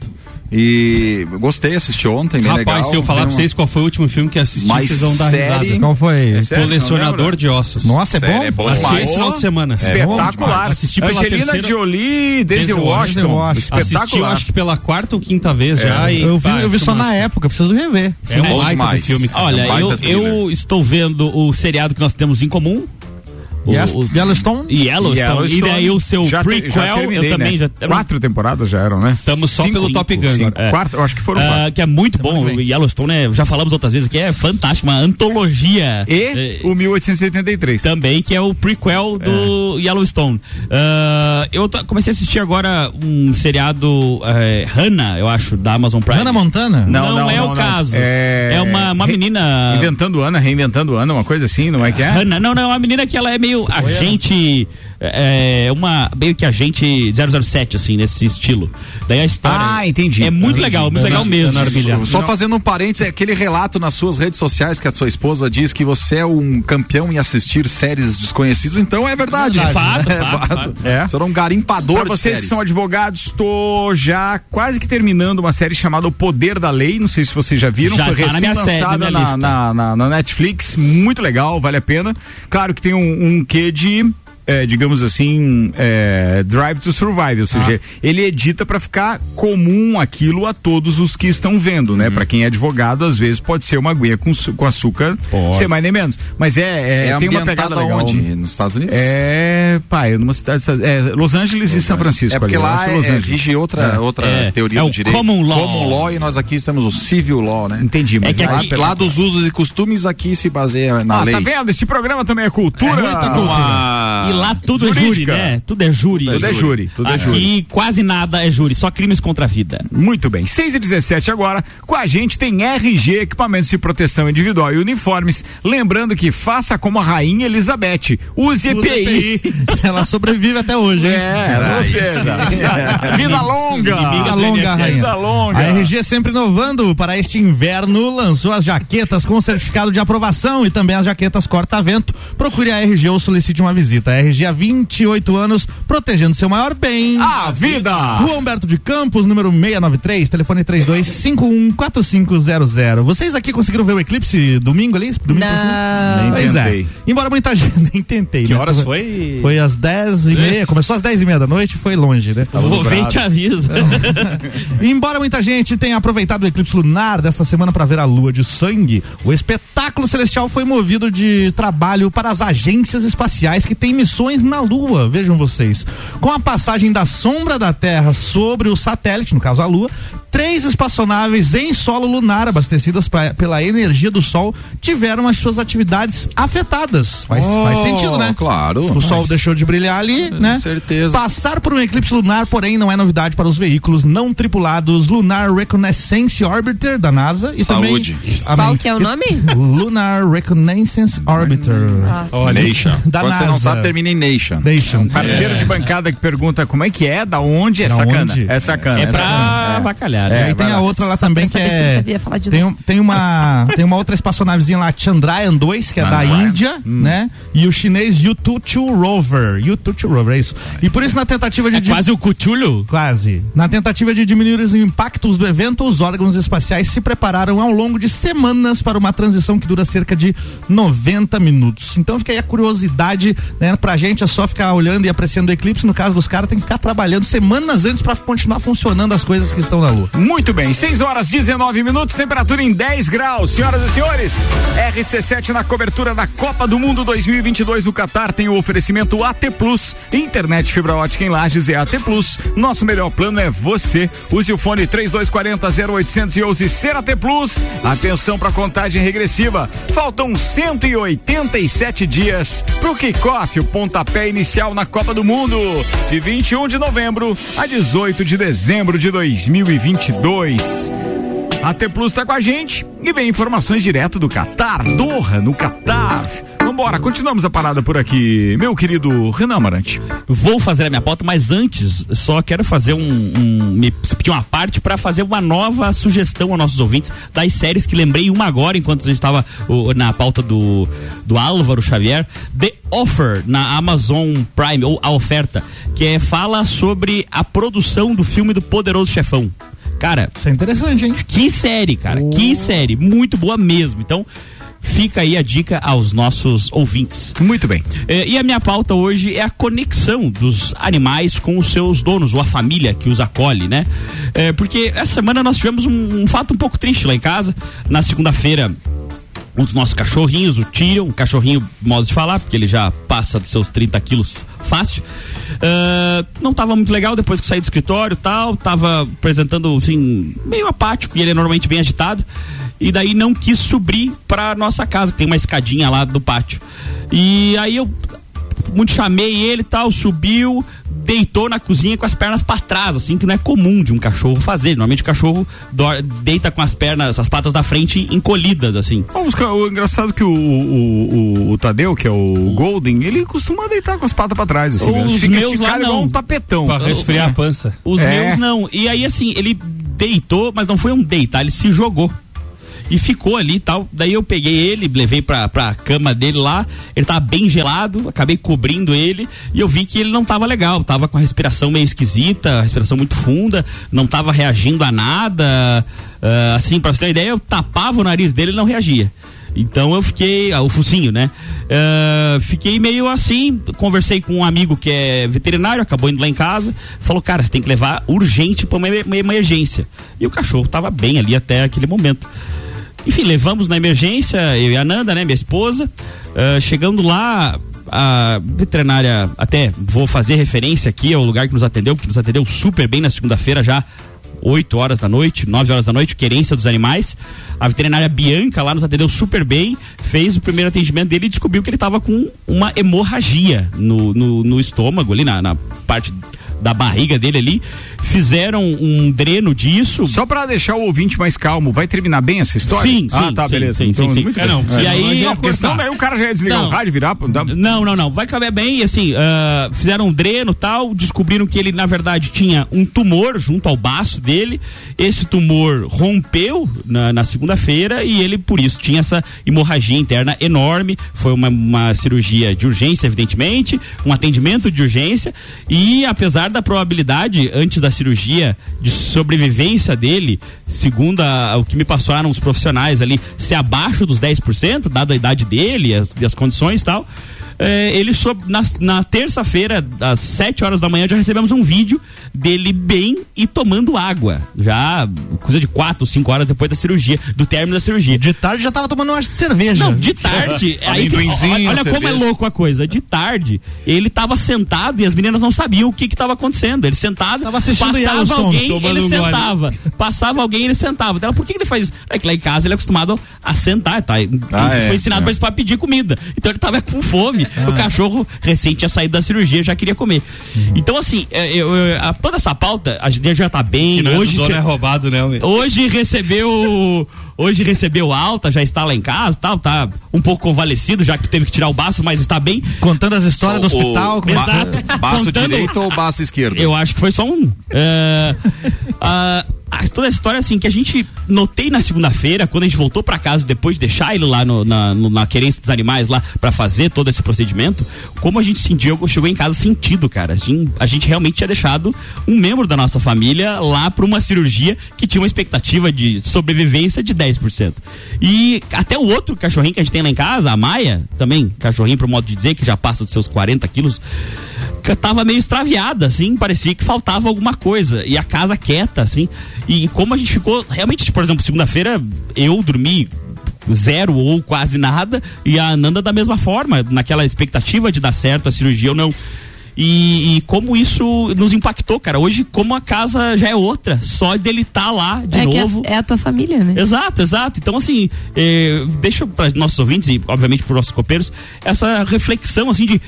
C: E gostei, assisti ontem, bem
H: Rapaz,
C: legal.
H: se eu falar pra vocês qual foi o último filme que assisti,
C: Mas
H: vocês vão dar
C: série-
H: risada.
E: Qual foi?
B: É sério?
H: Colecionador de ossos.
E: Nossa, é
C: Série
E: bom?
C: é bom
H: Assisti esse final de semana.
B: Espetacular.
H: Assisti pela
B: Angelina
H: terceira-
B: Jolie, Denzel Washington.
E: Washington.
H: Assisti, eu
B: Espetacular.
H: acho que pela quarta ou quinta vez já. E,
E: Eu vi, eu vi só na época, preciso rever.
H: É um baita
C: demais.
H: filme.
G: Olha,
C: É um
G: eu, eu estou vendo o seriado que nós temos em comum.
E: Yes-
G: os-
E: Yellowstone?
G: Yellowstone.
B: Yellowstone.
G: E daí o seu
B: Já te-
G: prequel,
B: já terminei,
G: eu também
B: né?
G: já.
B: Quatro temporadas já eram, né?
H: Estamos só
G: Cinco,
H: pelo Top Gun
B: Cinco.
G: É.
B: Quatro, eu acho que foram
G: Ah,
B: quatro.
G: que é muito bom. Yellowstone, é, já falamos outras vezes, que é fantástico, uma antologia.
B: E
G: é,
B: o 1883.
G: também, que é o prequel do Yellowstone. Ah, eu comecei a assistir agora um seriado é, Hannah, eu acho, da Amazon Prime.
E: Hannah Montana?
G: Não, é o caso. É, uma, uma
B: Re-
G: menina.
B: Inventando Ana, reinventando Ana, uma coisa assim, não é que é?
G: Hannah, não, não, é uma menina que ela é meio agente. É, uma. meio que agente 007, assim, nesse estilo. Daí a história.
B: Ah, entendi.
G: É muito legal, muito legal mesmo.
C: Só fazendo um parênteses, é aquele relato nas suas redes sociais que a sua esposa diz que você é um campeão em assistir séries desconhecidas, então é verdade.
G: É fato,
C: É
G: fato,
C: fato.
G: fato.
B: É.
C: Você era um garimpador
B: Pra
C: de
B: vocês que
C: séries.
B: são advogados, estou já quase que terminando uma série chamada O Poder da Lei. Não sei se vocês já viram.
G: Já
B: Foi
G: tá na minha série,
B: recém-lançada
G: na minha
B: na,
G: lista.
B: na, na- na Netflix. Muito legal, vale a pena. Claro que tem um, um quê de. É, digamos assim, é, Drive to Survive, ou seja, ele edita para ficar comum aquilo a todos os que estão vendo, né? Pra quem é advogado, às vezes pode ser uma aguinha com, com açúcar, ser mais nem menos. Mas é, é,
C: É
B: tem uma pegada legal.
C: onde? Nos Estados Unidos?
B: É, pai, numa cidade, é, Los Angeles e São Francisco.
C: É porque
B: ali,
C: lá é,
B: Los Angeles.
C: vige outra,
B: É.
C: outra
G: É,
C: teoria
G: é
C: do
G: o
C: direito.
G: common law.
C: Common law e nós aqui temos o civil law, né?
B: Entendi, mas
G: É que
B: lá-
G: aqui-
C: Lá dos usos e costumes aqui se baseia na
B: Ah,
C: lei.
B: tá vendo? Este programa também é cultura.
E: É muita cultura.
C: Uma-
G: Lá tudo é
B: Jurídica.
G: júri, né? Tudo é júri.
B: Tudo é júri, tudo é
G: Aqui
B: júri.
G: quase nada é júri, só crimes contra a vida.
B: Muito bem, 6 e 17 agora. Com a gente tem RG, equipamentos de proteção individual e uniformes. Lembrando que faça como a Rainha Elizabeth. Use EPI.
E: Ela sobrevive até hoje, hein?
B: É, ou seja, vida longa.
E: Vida longa, rainha.
B: Vida longa.
E: A RG sempre inovando para este inverno, lançou as jaquetas com certificado de aprovação e também as jaquetas corta-vento. Procure a RG ou solicite uma visita. RG há 28 anos, protegendo seu maior bem.
B: A vida.
E: Rua Humberto de Campos, número 693, telefone 32514500. Vocês aqui conseguiram ver o eclipse domingo ali? Domingo
F: Não.
B: Nem
E: Pois
B: tentei.
E: é. Embora muita gente nem tentei.
G: Que
E: né?
G: horas foi?
E: Foi às 10 e meia. Começou às 10 e meia da noite, foi longe, né?
G: Vou ver e te aviso.
E: Embora muita gente tenha aproveitado o eclipse lunar desta semana para ver a lua de sangue, o espetáculo celestial foi movido de trabalho para as agências espaciais que têm missões na lua. Vejam vocês. Com a passagem da sombra da Terra sobre o satélite, no caso a lua, três espaçonaves em solo lunar abastecidas pra- pela energia do Sol tiveram as suas atividades afetadas. Faz,
C: Oh,
E: faz sentido, né?
C: claro.
E: O Sol
C: Mas-
E: deixou de brilhar ali, né?
C: certeza.
E: Passar por um eclipse lunar, porém, não é novidade para os veículos não tripulados Lunar Reconnaissance Orbiter da NASA e
C: Saúde.
E: também
F: Qual que é o nome?
E: Lunar Reconnaissance Orbiter
C: Nation.
E: Da
C: Quando você não
E: NASA.
C: sabe, termina em Nation.
E: Nation.
B: Parceiro de bancada que pergunta como é que é, da onde é
E: Da
B: sacana.
E: onde?
B: É sacana.
G: É
B: é
G: pra
B: sacana.
G: avacalhar,
E: E
G: né?
E: aí tem a outra lá também que é.
F: você sabia falar de
E: Tem,
F: novo.
E: um- tem uma tem uma outra espaçonavezinha lá, Chandrayaan 2, que é da. Índia, né? E o chinês Yutu-2 Rover. Yutu-2 Rover, é isso. E por isso na tentativa de
G: É quase o Cthulhu.
E: Quase. Na tentativa de diminuir os impactos do evento, os órgãos espaciais se prepararam ao longo de semanas para uma transição que dura cerca de 90 minutos. Então fica aí a curiosidade, né? Pra gente é só ficar olhando e apreciando o eclipse. No caso dos caras, tem que ficar trabalhando semanas antes para continuar funcionando as coisas que estão na Lua.
B: Muito bem, 6 horas 19 minutos, temperatura em 10 graus. Senhoras e senhores, RC7 na cobertura da Copa do Mundo 2022 no Catar tem o oferecimento AT Plus. Internet fibra ótica em Lages é AT Plus. Nosso melhor plano é você. Use o fone 3240 0811 ser AT Plus. Atenção para contagem regressiva. Faltam 187 dias pro kickoff, o pontapé inicial na Copa do Mundo, de 21 de novembro a 18 de dezembro de 2022. A T Plus tá com a gente e vem informações direto do Catar, Doha, no Catar. Vambora, continuamos a parada por aqui, meu querido Renan Amarante.
G: Vou fazer a minha pauta, mas antes só quero fazer um, um me pedir uma parte para fazer uma nova sugestão aos nossos ouvintes das séries que lembrei uma agora enquanto a gente estava o, na pauta do do Álvaro Xavier, The Offer na Amazon Prime ou a oferta, que é fala sobre a produção do filme do Poderoso Chefão. Cara,
E: Isso é interessante, hein?
G: que série, cara. Que série. Muito boa mesmo. Então, fica aí a dica aos nossos ouvintes.
B: Muito bem.
G: É, e a minha pauta hoje é a conexão dos animais com os seus donos, ou a família que os acolhe, né? É, porque essa semana nós tivemos um, um fato um pouco triste lá em casa. Na segunda-feira, um dos nossos cachorrinhos, o Tyrion, um cachorrinho, modo de falar, porque ele já passa dos seus 30 quilos fácil. ah, não tava muito legal depois que saí do escritório tal, tava apresentando, assim, meio apático, e ele é normalmente bem agitado. E daí não quis subir pra nossa casa, que tem uma escadinha lá do pátio. E aí eu muito chamei ele e tal, subiu, deitou na cozinha com as pernas para trás, assim, que não é comum de um cachorro fazer. Normalmente o cachorro dor- deita com as pernas, as patas da frente encolhidas, assim.
B: O engraçado é que o, o, o, o Tadeu, que é o Golden, ele costuma deitar com as patas pra trás, assim,
G: Os
B: mesmo. Fica
G: meus lá não.
B: um tapetão.
H: Pra resfriar a pança.
G: Os
B: É.
G: meus não. E aí, assim, ele deitou, mas não foi um deitar, ele se jogou. E ficou ali e tal. Daí eu peguei ele, levei pra, pra cama dele lá. Ele tava bem gelado, acabei cobrindo ele. E eu vi que ele não tava legal. Tava com a respiração meio esquisita, respiração muito funda. Não tava reagindo a nada. Ah, assim, pra você ter uma ideia, eu tapava o nariz dele e não reagia. Então eu fiquei, ah, o focinho, né? Ah, fiquei meio assim, conversei com um amigo que é veterinário, acabou indo lá em casa, falou, cara, você tem que levar urgente pra uma, uma emergência. E o cachorro tava bem ali até aquele momento. Enfim, levamos na emergência, eu e a Nanda, né, minha esposa. Ah, chegando lá, a veterinária, até vou fazer referência aqui ao lugar que nos atendeu, porque nos atendeu super bem na segunda-feira já. 8 horas da noite, 9 horas da noite, querência dos animais. A veterinária Bianca lá nos atendeu super bem, fez o primeiro atendimento dele e descobriu que ele estava com uma hemorragia no, no, no estômago, ali na, na parte da barriga dele ali. Fizeram um dreno disso.
B: Só pra deixar o ouvinte mais calmo, vai terminar bem essa história?
G: Sim,
B: Ah,
G: sim,
B: tá,
G: sim,
B: beleza.
G: sim,
B: então,
G: sim, sim.
B: muito
G: É,
B: bem.
G: não, e aí-
B: não, porque senão daí o cara já ia desligar
G: Não.
B: o rádio virar. dá-
G: Não, não, não. Vai caber bem. E assim, ah, fizeram um dreno tal, descobriram que ele, na verdade, tinha um tumor junto ao baço dele. Esse tumor rompeu na, na segunda-feira e ele, por isso, tinha essa hemorragia interna enorme. Foi uma, uma cirurgia de urgência, evidentemente, um atendimento de urgência. E apesar da probabilidade, antes da cirurgia, de sobrevivência dele, segundo a- o que me passaram os profissionais ali, ser abaixo dos 10%, dado a idade dele as, as condições e tal. É, ele soube, na, na terça-feira, às 7 horas da manhã, já recebemos um vídeo dele bem e tomando água. Já coisa de 4, 5 horas depois da cirurgia, do término da cirurgia.
E: De tarde já tava tomando uma cerveja.
G: Não, de tarde. aí que- olha olha como é louco a coisa. De tarde, ele tava sentado e as meninas não sabiam o que que tava acontecendo. Ele sentado,
E: Tava assistindo
G: passava alguém, ele
H: um gole.
G: sentava. Passava alguém, ele sentava. Dela, por que, que ele faz isso? É que lá em casa ele é acostumado a sentar, tá? Ele
C: Ah, é,
G: foi ensinado
C: é.
G: pra pedir comida. Então ele tava com fome.
E: Ah.
G: O cachorro recém tinha saído da cirurgia, já queria comer. Então, assim, é, eu- eu- a- toda essa pauta, a gente já tá bem.
H: Que não é
G: hoje
H: dono
G: tinha-
H: é roubado, né, homem?
G: Hoje recebeu. Hoje recebeu alta, já está lá em casa, tal, tá um pouco convalescido, já que teve que tirar o baço, mas está bem.
E: Contando as histórias do hospital. como é
G: Exato.
E: foi?
C: Baço
G: Contando-
C: direito ou baço esquerdo?
G: Eu acho que foi só um. É, a- a- toda a história, assim, que a gente notei na segunda-feira, quando a gente voltou pra casa, depois de deixar ele lá no- na, no- na querência dos animais, lá, pra fazer todo esse procedimento, como a gente sentiu, chegou em casa sentido, cara. A gente, a gente realmente tinha deixado um membro da nossa família lá pra uma cirurgia que tinha uma expectativa de sobrevivência de 10%. E até o outro cachorrinho que a gente tem lá em casa, a Maia, também, cachorrinho pro modo de dizer, que já passa dos seus 40 quilos, tava meio extraviada, assim, parecia que faltava alguma coisa. E a casa quieta, assim. E como a gente ficou, realmente, por exemplo, segunda-feira eu dormi zero ou quase nada, e a Ananda da mesma forma, naquela expectativa de dar certo a cirurgia ou não. E, e como isso nos impactou, cara. Hoje, como a casa já é outra, só dele estar lá de
F: é que
G: novo.
F: é, é a tua família, né?
G: Exato, exato. Então, assim, eh, deixa para nossos ouvintes e, obviamente, para nossos copeiros, essa reflexão, assim, de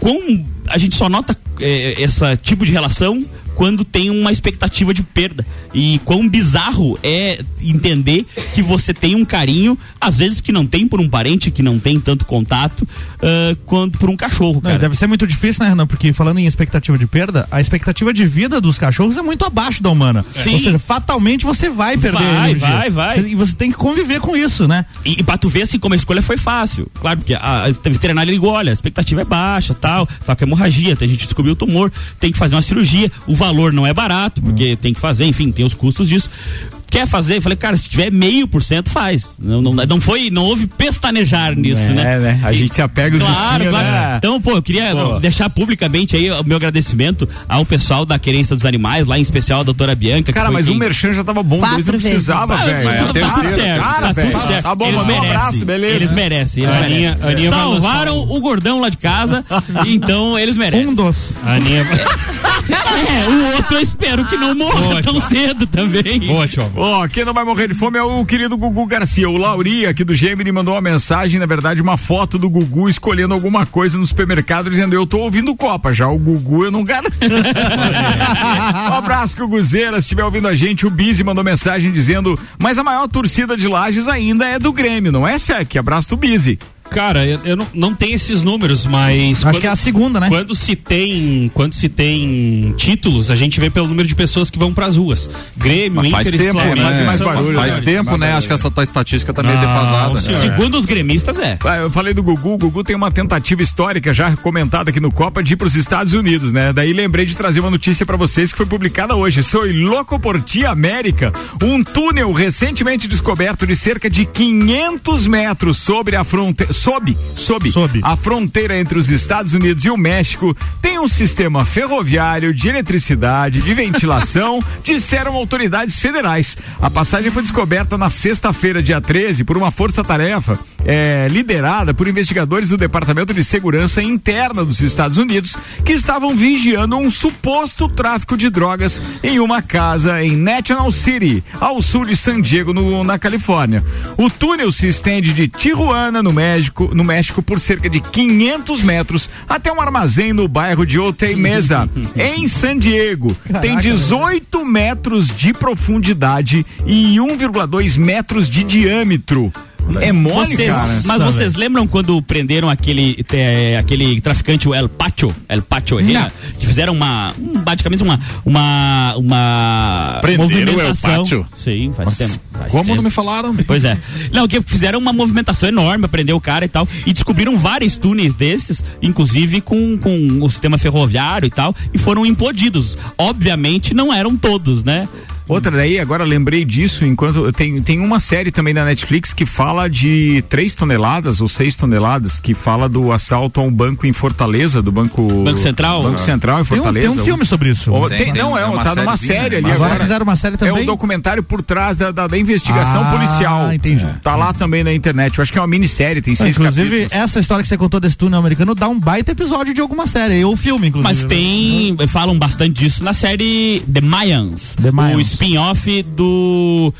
G: quão a gente só nota eh, esse tipo de relação quando tem uma expectativa de perda. E quão bizarro é entender que você tem um carinho, às vezes que não tem por um parente, que não tem tanto contato, ah, quanto por um cachorro,
E: Não, deve ser muito difícil, né, Renan? Porque falando em expectativa de perda, a expectativa de vida dos cachorros é muito abaixo da humana.
G: Sim.
E: Ou seja, fatalmente você vai perder.
G: Vai, vai, vai.
E: E você tem que conviver com isso, né?
G: E, e pra tu ver assim como a escolha foi fácil. Claro, porque a, a veterinária ligou, olha, a expectativa é baixa, tal, tá com hemorragia, a gente descobriu o tumor, tem que fazer uma cirurgia, o valor não é barato, porque tem que fazer, enfim, tem os custos disso. Quer fazer? Eu falei, cara, se tiver meio por cento, faz. Não, não, não foi, não houve pestanejar nisso,
B: É,
G: né?
B: né? A gente se apega os
G: Claro,
B: bichinhos,
G: claro.
B: né?
G: Então, pô, eu queria
B: Pô.
G: deixar publicamente aí o meu agradecimento ao pessoal da Querência dos Animais, lá em especial a doutora Bianca.
B: Cara, mas
G: quem-
B: o merchan já tava bom,
F: Quatro
B: dois não precisava,
G: Ah,
B: velho.
G: tudo
C: é a
G: tá tudo
C: terceira,
G: certo,
B: cara,
G: tá tudo certo.
B: Tá bom,
G: eles
B: um abraço, beleza.
G: Eles merecem, eles
H: Aninha-
G: merecem.
H: Aninha
G: Salvaram o gordão lá de casa, então eles merecem.
E: Um dos.
H: A Aninha.
G: É, o outro eu espero que não morra
H: Boa,
G: tão
H: Tchau.
G: cedo também.
H: Boa, tchau.
B: Ó, quem não vai morrer de fome é o querido Gugu Garcia. O Lauri, aqui do Gemini, mandou uma mensagem, na verdade, uma foto do Gugu escolhendo alguma coisa no supermercado, dizendo: Eu tô ouvindo Copa. Já o Gugu eu não garanto. um abraço, Guguzeira. Se estiver ouvindo a gente, o Bizi mandou mensagem dizendo: Mas a maior torcida de Lages ainda é do Grêmio, não é, Sec? Abraço do Bizi.
H: Cara, eu, eu não, não tenho esses números, mas.
E: Acho que é a segunda, né?
H: Quando se tem, quando se tem títulos, a gente vê pelo número de pessoas que vão pras ruas. Grêmio,
C: Mas faz
H: Inter e
C: tempo,
H: Flamengo
C: né?
H: as
B: barulho,
C: Faz
H: melhores.
C: tempo, né? Acho que essa tua estatística tá meio
H: Não,
C: defasada.
H: senhor.
G: Segundo os gremistas, é.
B: Ah, Eu falei do Gugu, o Gugu tem uma tentativa histórica já comentada aqui no Copa de ir para os Estados Unidos, né? Daí lembrei de trazer uma notícia para vocês que foi publicada hoje. Sou louco por ti, América. Um túnel recentemente descoberto de cerca de 500 metros sobre a fronteira, sob, sob,
E: Sob.
B: a fronteira entre os Estados Unidos e o México, tem um sistema ferroviário de eletricidade, de ventilação, disseram autoridades federais. A passagem foi descoberta na sexta-feira, dia 13, por uma força-tarefa eh, liderada por investigadores do Departamento de Segurança Interna dos Estados Unidos que estavam vigiando um suposto tráfico de drogas em uma casa em National City, ao sul de San Diego, no- na Califórnia. O túnel se estende de Tijuana, no México, no México, por cerca de 500 metros até um armazém no bairro de Otay Mesa, em San Diego. Tem
E: Caraca,
B: 18 metros de profundidade e 1,2 metros de diâmetro. É mole,
G: Vocês-
B: cara.
G: mas vocês lembram quando prenderam aquele, é, aquele traficante, o El Pacho, El Pacho Herrera, que fizeram uma, um, basicamente uma, uma, uma
C: Prenderam o El
G: movimentação.
C: Pacho?
G: Sim, faz tempo.
C: Como não me falaram?
G: Pois é. Não, que fizeram uma movimentação enorme, prender o cara e tal, e descobriram vários túneis desses, inclusive com, com o sistema ferroviário e tal, e foram implodidos. Obviamente não eram todos, né?
B: Outra daí, agora lembrei disso, enquanto tem, tem uma série também na Netflix que fala de 3 toneladas ou 6 toneladas, que fala do assalto a um banco em Fortaleza, do Banco
G: Banco Central?
B: Banco Central em
E: Tem um,
B: Fortaleza.
E: tem um filme sobre isso.
B: Ou-
C: Tem,
B: tem- não, é,
C: é uma
B: tá numa série
C: né?
B: ali
E: Agora
B: agora.
E: fizeram uma série
B: É
E: também.
B: o documentário por trás da, da, da investigação
E: Ah,
B: policial.
E: entendi.
B: Tá lá também na internet. Eu acho que é uma minissérie, tem seis
E: Inclusive,
B: capítulos.
E: essa história que você contou desse túnel americano dá um baita episódio de alguma série, ou filme, inclusive.
G: Mas tem. Falam bastante disso na série The Mayans.
E: The Mayans.
G: Spin-off do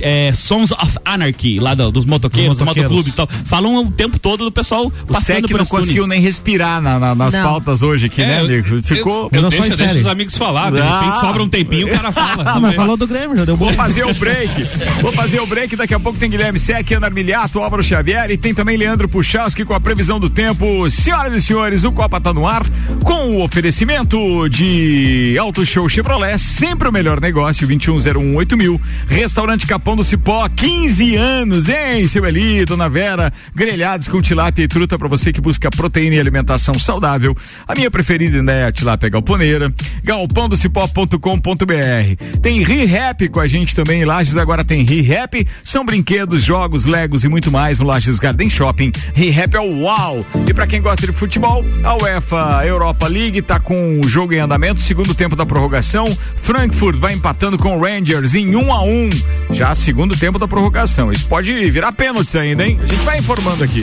G: é, Sons of Anarchy, lá do- dos motoqueiros,
E: Dos
G: motoclubes e tal. Falam o tempo todo do pessoal
B: O
G: passando por
B: não conseguiu
G: túnel.
B: nem respirar na- na- nas
F: Não.
B: pautas hoje aqui, né,
H: É, eu-
B: amigo? Ficou.
H: Eu,
E: Eu
H: deixo
E: série.
H: os amigos falar, de
B: Ah.
H: repente sobra um tempinho, o cara fala.
E: Ah, mas falou do Grêmio, já deu bom.
B: Vou fazer o break. Vou fazer o break. Daqui a pouco tem Guilherme Sec, Ana Miliato, Álvaro Xavier e tem também Leandro Puchalski com a previsão do tempo. Senhoras e senhores, o Copa tá no ar com o oferecimento de Auto Show Chevrolet, sempre o melhor negócio, 21018000. mil. Restaurante Capão do Cipó, 15 anos, hein, seu Eli, Dona Vera, grelhados com tilápia e truta para você que busca proteína e alimentação saudável. A minha preferida ainda é a tilápia galponeira. galpãodocipó.com.br. Tem ReHap com a gente também Lages, agora tem ReHap, são brinquedos, jogos, legos e muito mais no Lages Garden Shopping. ReHap é o uau! E para quem gosta de futebol, a UEFA Europa League tá com o jogo em andamento, segundo tempo da prorrogação. Frankfurt vai empatando com o Rangers em 1 a 1 já segundo tempo da prorrogação. Isso pode virar pênaltis ainda, hein? A gente vai informando aqui.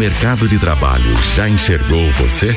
I: Mercado de trabalho já enxergou você?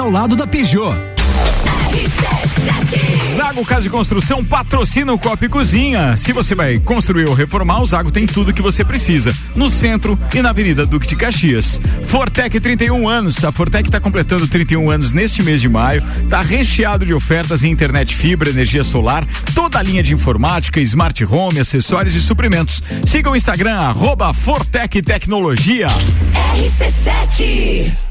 D: ao
J: lado da Peugeot.
B: Zago Casa de Construção patrocina o Copa e Cozinha. Se você vai construir ou reformar, o Zago tem tudo que você precisa. No centro e na Avenida Duque de Caxias. Fortec 31 anos. A Fortec está completando 31 anos neste mês de maio. Está recheado de ofertas em internet fibra, energia solar, toda a linha de informática, smart home, acessórios e suprimentos. Siga o Instagram, arroba Fortec Tecnologia.
A: RC7.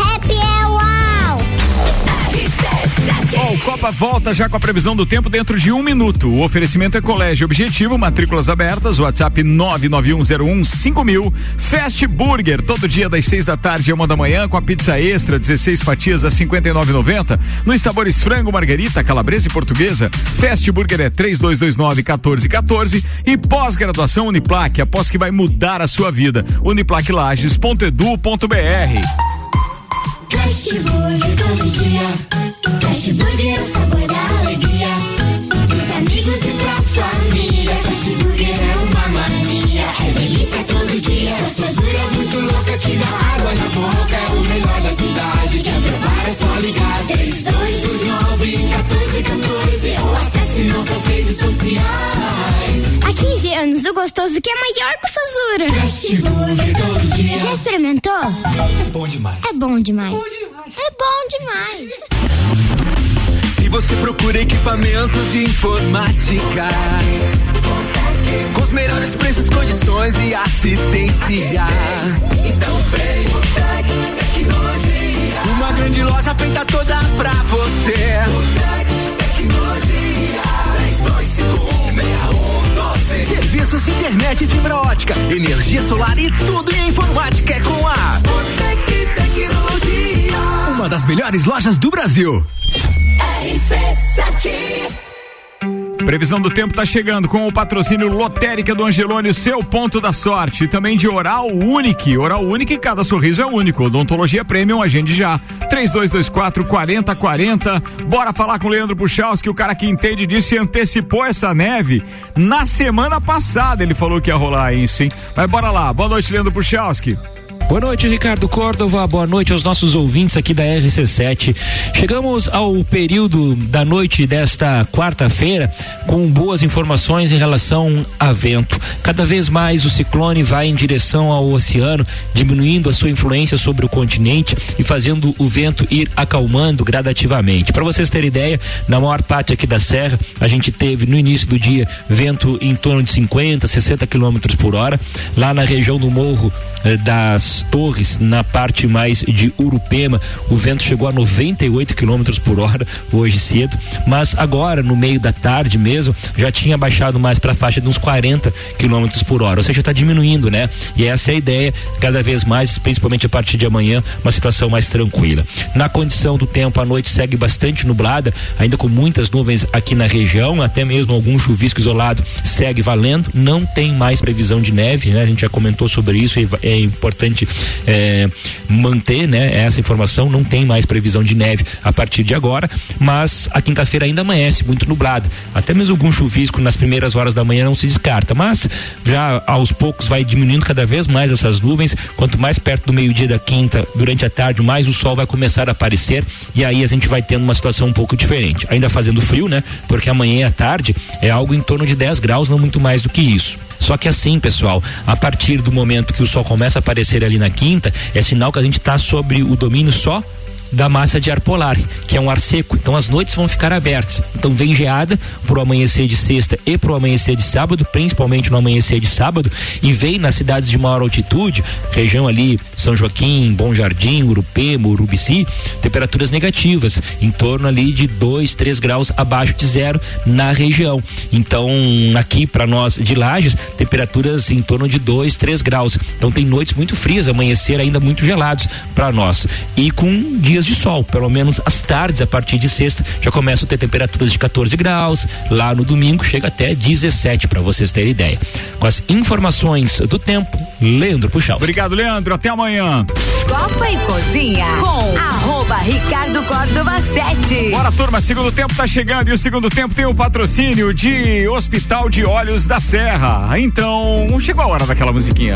B: Ó, o Copa volta já com a previsão do tempo dentro de um minuto. O oferecimento é Colégio Objetivo, matrículas abertas, WhatsApp 991015000. Fast Burger, todo dia das seis da tarde e uma da manhã, com a pizza extra, 16 fatias a 59,90. Nos sabores frango, margarita, calabresa e portuguesa. Fast Burger é 3229-1414. E pós-graduação Uniplaque, após que vai mudar a sua vida. Uniplaquelages.edu.br.
K: Fast Burger todo dia. Fast Burger é o sabor da alegria. Dos amigos e pra família. Fast Burger é uma mania. É delícia todo dia. Gostosura muito louca que dá água na boca. É o melhor da cidade. Quer provar é só ligar. 3229 1414 ou acesse nossas redes sociais.
L: Há 15 anos, o gostoso que é maior
K: Burger todo dia.
L: Já experimentou?
M: É bom demais.
L: É bom demais. É bom demais.
N: Se você procura equipamentos de informática, com os melhores preços, condições e assistência, então vem o Tec Tecnologia. Uma grande loja feita toda pra você. O Tec Tecnologia. 32516112. Serviços de internet e fibra ótica, energia solar e tudo em informática é com a Botec Tecnologia. Uma das melhores lojas do Brasil.
B: Previsão do tempo está chegando com o patrocínio Lotérica do Angelone, o seu ponto da sorte. E também de Oral Unique. Oral Unique, cada sorriso é único. Odontologia Premium, agende já. 3224 4040. Bora falar com o Leandro Puchalski, o cara que entende disso e antecipou essa neve na semana passada. Ele falou que ia rolar isso, hein? Mas bora lá. Boa noite, Leandro Puchalski.
O: Boa noite, Ricardo Córdova. Boa noite aos nossos ouvintes aqui da RC7. Chegamos ao período da noite desta quarta-feira com boas informações em relação a vento. Cada vez mais o ciclone vai em direção ao oceano, diminuindo a sua influência sobre o continente e fazendo o vento ir acalmando gradativamente. Para vocês terem ideia, na maior parte aqui da serra, a gente teve no início do dia vento em torno de 50, 60 quilômetros por hora. Lá na região do morro eh, das Torres, na parte mais de Urupema, o vento chegou a 98 quilômetros por hora hoje cedo, mas agora no meio da tarde mesmo já tinha baixado mais para a faixa de uns 40 quilômetros por hora, ou seja, está diminuindo, né? E essa é a ideia, cada vez mais, principalmente a partir de amanhã, uma situação mais tranquila. Na condição do tempo, a noite segue bastante nublada, ainda com muitas nuvens aqui na região, até mesmo algum chuvisco isolado segue valendo, não tem mais previsão de neve, né? A gente já comentou sobre isso e é importante é, manter, né? Essa informação não tem mais previsão de neve a partir de agora, mas a quinta-feira ainda amanhece muito nublada. Até mesmo algum chuvisco nas primeiras horas da manhã não se descarta, mas já aos poucos vai diminuindo cada vez mais essas nuvens. Quanto mais perto do meio-dia da quinta, durante a tarde, mais o sol vai começar a aparecer e aí a gente vai tendo uma situação um pouco diferente. Ainda fazendo frio, né? Porque amanhã à tarde é algo em torno de 10 graus, não muito mais do que isso. Só que assim, pessoal, a partir do momento que o sol começa a aparecer ali na quinta, é sinal que a gente está sobre o domínio só da massa de ar polar, que é um ar seco. Então as noites vão ficar abertas. Então vem geada pro amanhecer de sexta e pro amanhecer de sábado, principalmente no amanhecer de sábado, e vem nas cidades de maior altitude, região ali São Joaquim, Bom Jardim, Urupema, Urubici, temperaturas negativas, em torno ali de 2, 3 graus abaixo de zero na região. Então aqui para nós de Lages, temperaturas em torno de 2, 3 graus. Então tem noites muito frias, amanhecer ainda muito gelados para nós. E com dias de sol, pelo menos as tardes, a partir de sexta, já começam a ter temperaturas de 14 graus. Lá no domingo chega até 17, para vocês terem ideia. Com as informações do tempo, Leandro Puxal.
B: Obrigado, Leandro. Até amanhã.
A: Copa e Cozinha com arroba Ricardo Córdova 7.
B: Bora, turma. Segundo tempo tá chegando e o segundo tempo tem o patrocínio de Hospital de Olhos da Serra. Então, chegou a hora daquela musiquinha.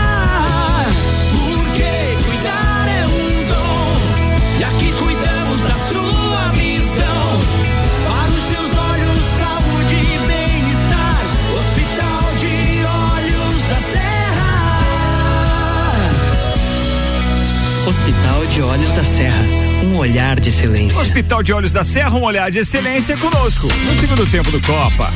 P: Hospital de Olhos da Serra,
Q: um olhar de excelência.
B: Hospital de Olhos da Serra, um olhar de excelência conosco, no segundo tempo do Copa.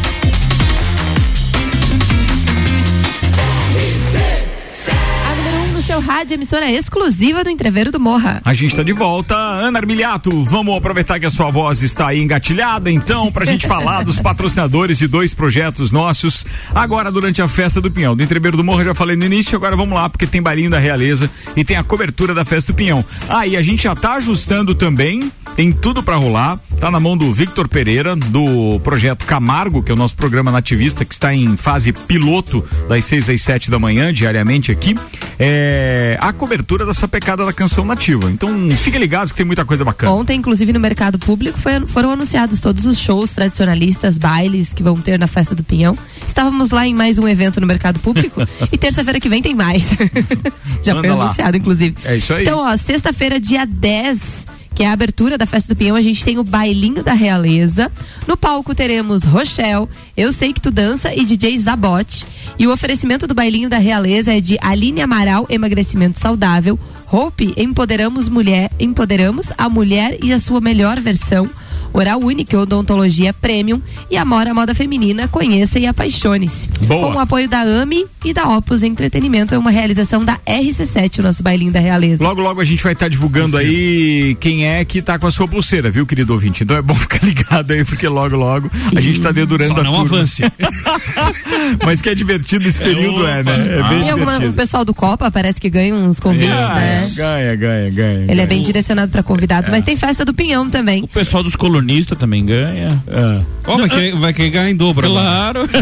F: Seu rádio, emissora exclusiva do Entreveiro do Morra.
B: A gente está de volta. Ana Armiliato, vamos aproveitar que a sua voz está aí engatilhada, então, pra gente falar dos patrocinadores de dois projetos nossos. Agora, durante a festa do Pinhão. Do Entreveiro do Morro, eu já falei no início, agora vamos lá, porque tem bailinho da Realeza e tem a cobertura da festa do Pinhão. Ah, e a gente já tá ajustando também, tem tudo pra rolar. Tá na mão do Victor Pereira, do projeto Camargo, que é o nosso programa nativista, que está em fase piloto das 6 às 7 da manhã, diariamente aqui. É, a cobertura dessa pecada da canção nativa. Então, fiquem ligados que tem muita coisa bacana.
F: Ontem, inclusive, no mercado público foi- foram anunciados todos os shows tradicionalistas, bailes que vão ter na festa do Pinhão. Estávamos lá em mais um evento no mercado público e terça-feira que vem tem mais. Já foi
B: Manda lá.
F: anunciado, inclusive.
B: É isso aí.
F: Então, ó, sexta-feira, dia 10, que é a abertura da festa do Pinhão, a gente tem o Bailinho da Realeza. No palco teremos Rochelle, Eu Sei Que Tu Dança e DJ Zabote. E o oferecimento do Bailinho da Realeza é de Aline Amaral, Emagrecimento Saudável. Hope, Empoderamos Mulher, Empoderamos a Mulher e a sua melhor versão. Oral Unique Odontologia Premium e Amora Moda Feminina, conheça e apaixone-se. Com o apoio da AMI e da Opus Entretenimento, é uma realização da RC7, o nosso bailinho da realeza.
B: Logo, logo a gente vai estar divulgando aí quem é que tá com a sua pulseira, viu, querido ouvinte? Então é bom ficar ligado aí, porque logo, logo a gente tá dedurando
H: Só
B: a
H: não
B: turma.
H: avance.
B: Mas que é divertido esse período, é, né? É bem
F: Tem alguma, o pessoal do Copa parece que ganha uns convites, né?
B: Ganha, ganha, ganha.
F: Ele é bem direcionado para convidados, mas tem festa do Pinhão também.
C: O pessoal dos colunistas também ganha.
H: Ó, vai, querer, vai querer ganhar em dobro.
C: Claro.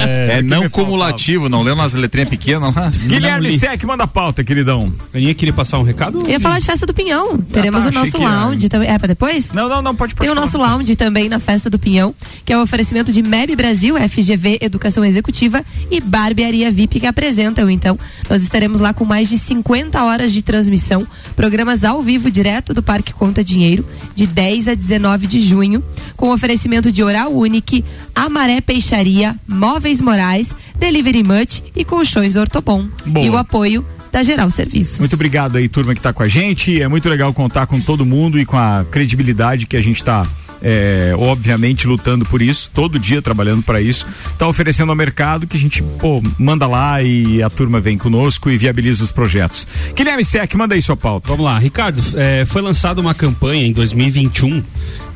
C: É, é não cumulativo, não leu nas letrinhas pequenas lá?
B: Guilherme Sec, manda a pauta, queridão.
H: Aninha queria passar um recado?
F: Eu ia falar de festa do Pinhão. Teremos
B: tá,
F: o nosso lounge também. É pra depois?
B: Não, não, não, pode
F: Tem o nosso lounge também na festa do Pinhão, que é o oferecimento de MEB Brasil, FGV Educação Executiva e Barbearia VIP que apresentam. Então, nós estaremos lá com mais de 50 horas de transmissão, programas ao vivo direto do Parque Conta Dinheiro, de 10 a 19 de junho, com oferecimento de Oral Unique, Amaré Peixaria, Móveis Morais, Delivery Much e Colchões Ortobon.
B: Boa.
F: E o apoio da Geral Serviços.
B: Muito obrigado aí, turma que tá com a gente. É muito legal contar com todo mundo e com a credibilidade que a gente tá. É, obviamente lutando por isso, todo dia trabalhando para isso, tá oferecendo ao mercado que a gente, pô, manda lá e a turma vem conosco e viabiliza os projetos. Guilherme Sec, manda aí sua pauta.
H: Vamos lá, Ricardo, é, foi lançada uma campanha em 2021,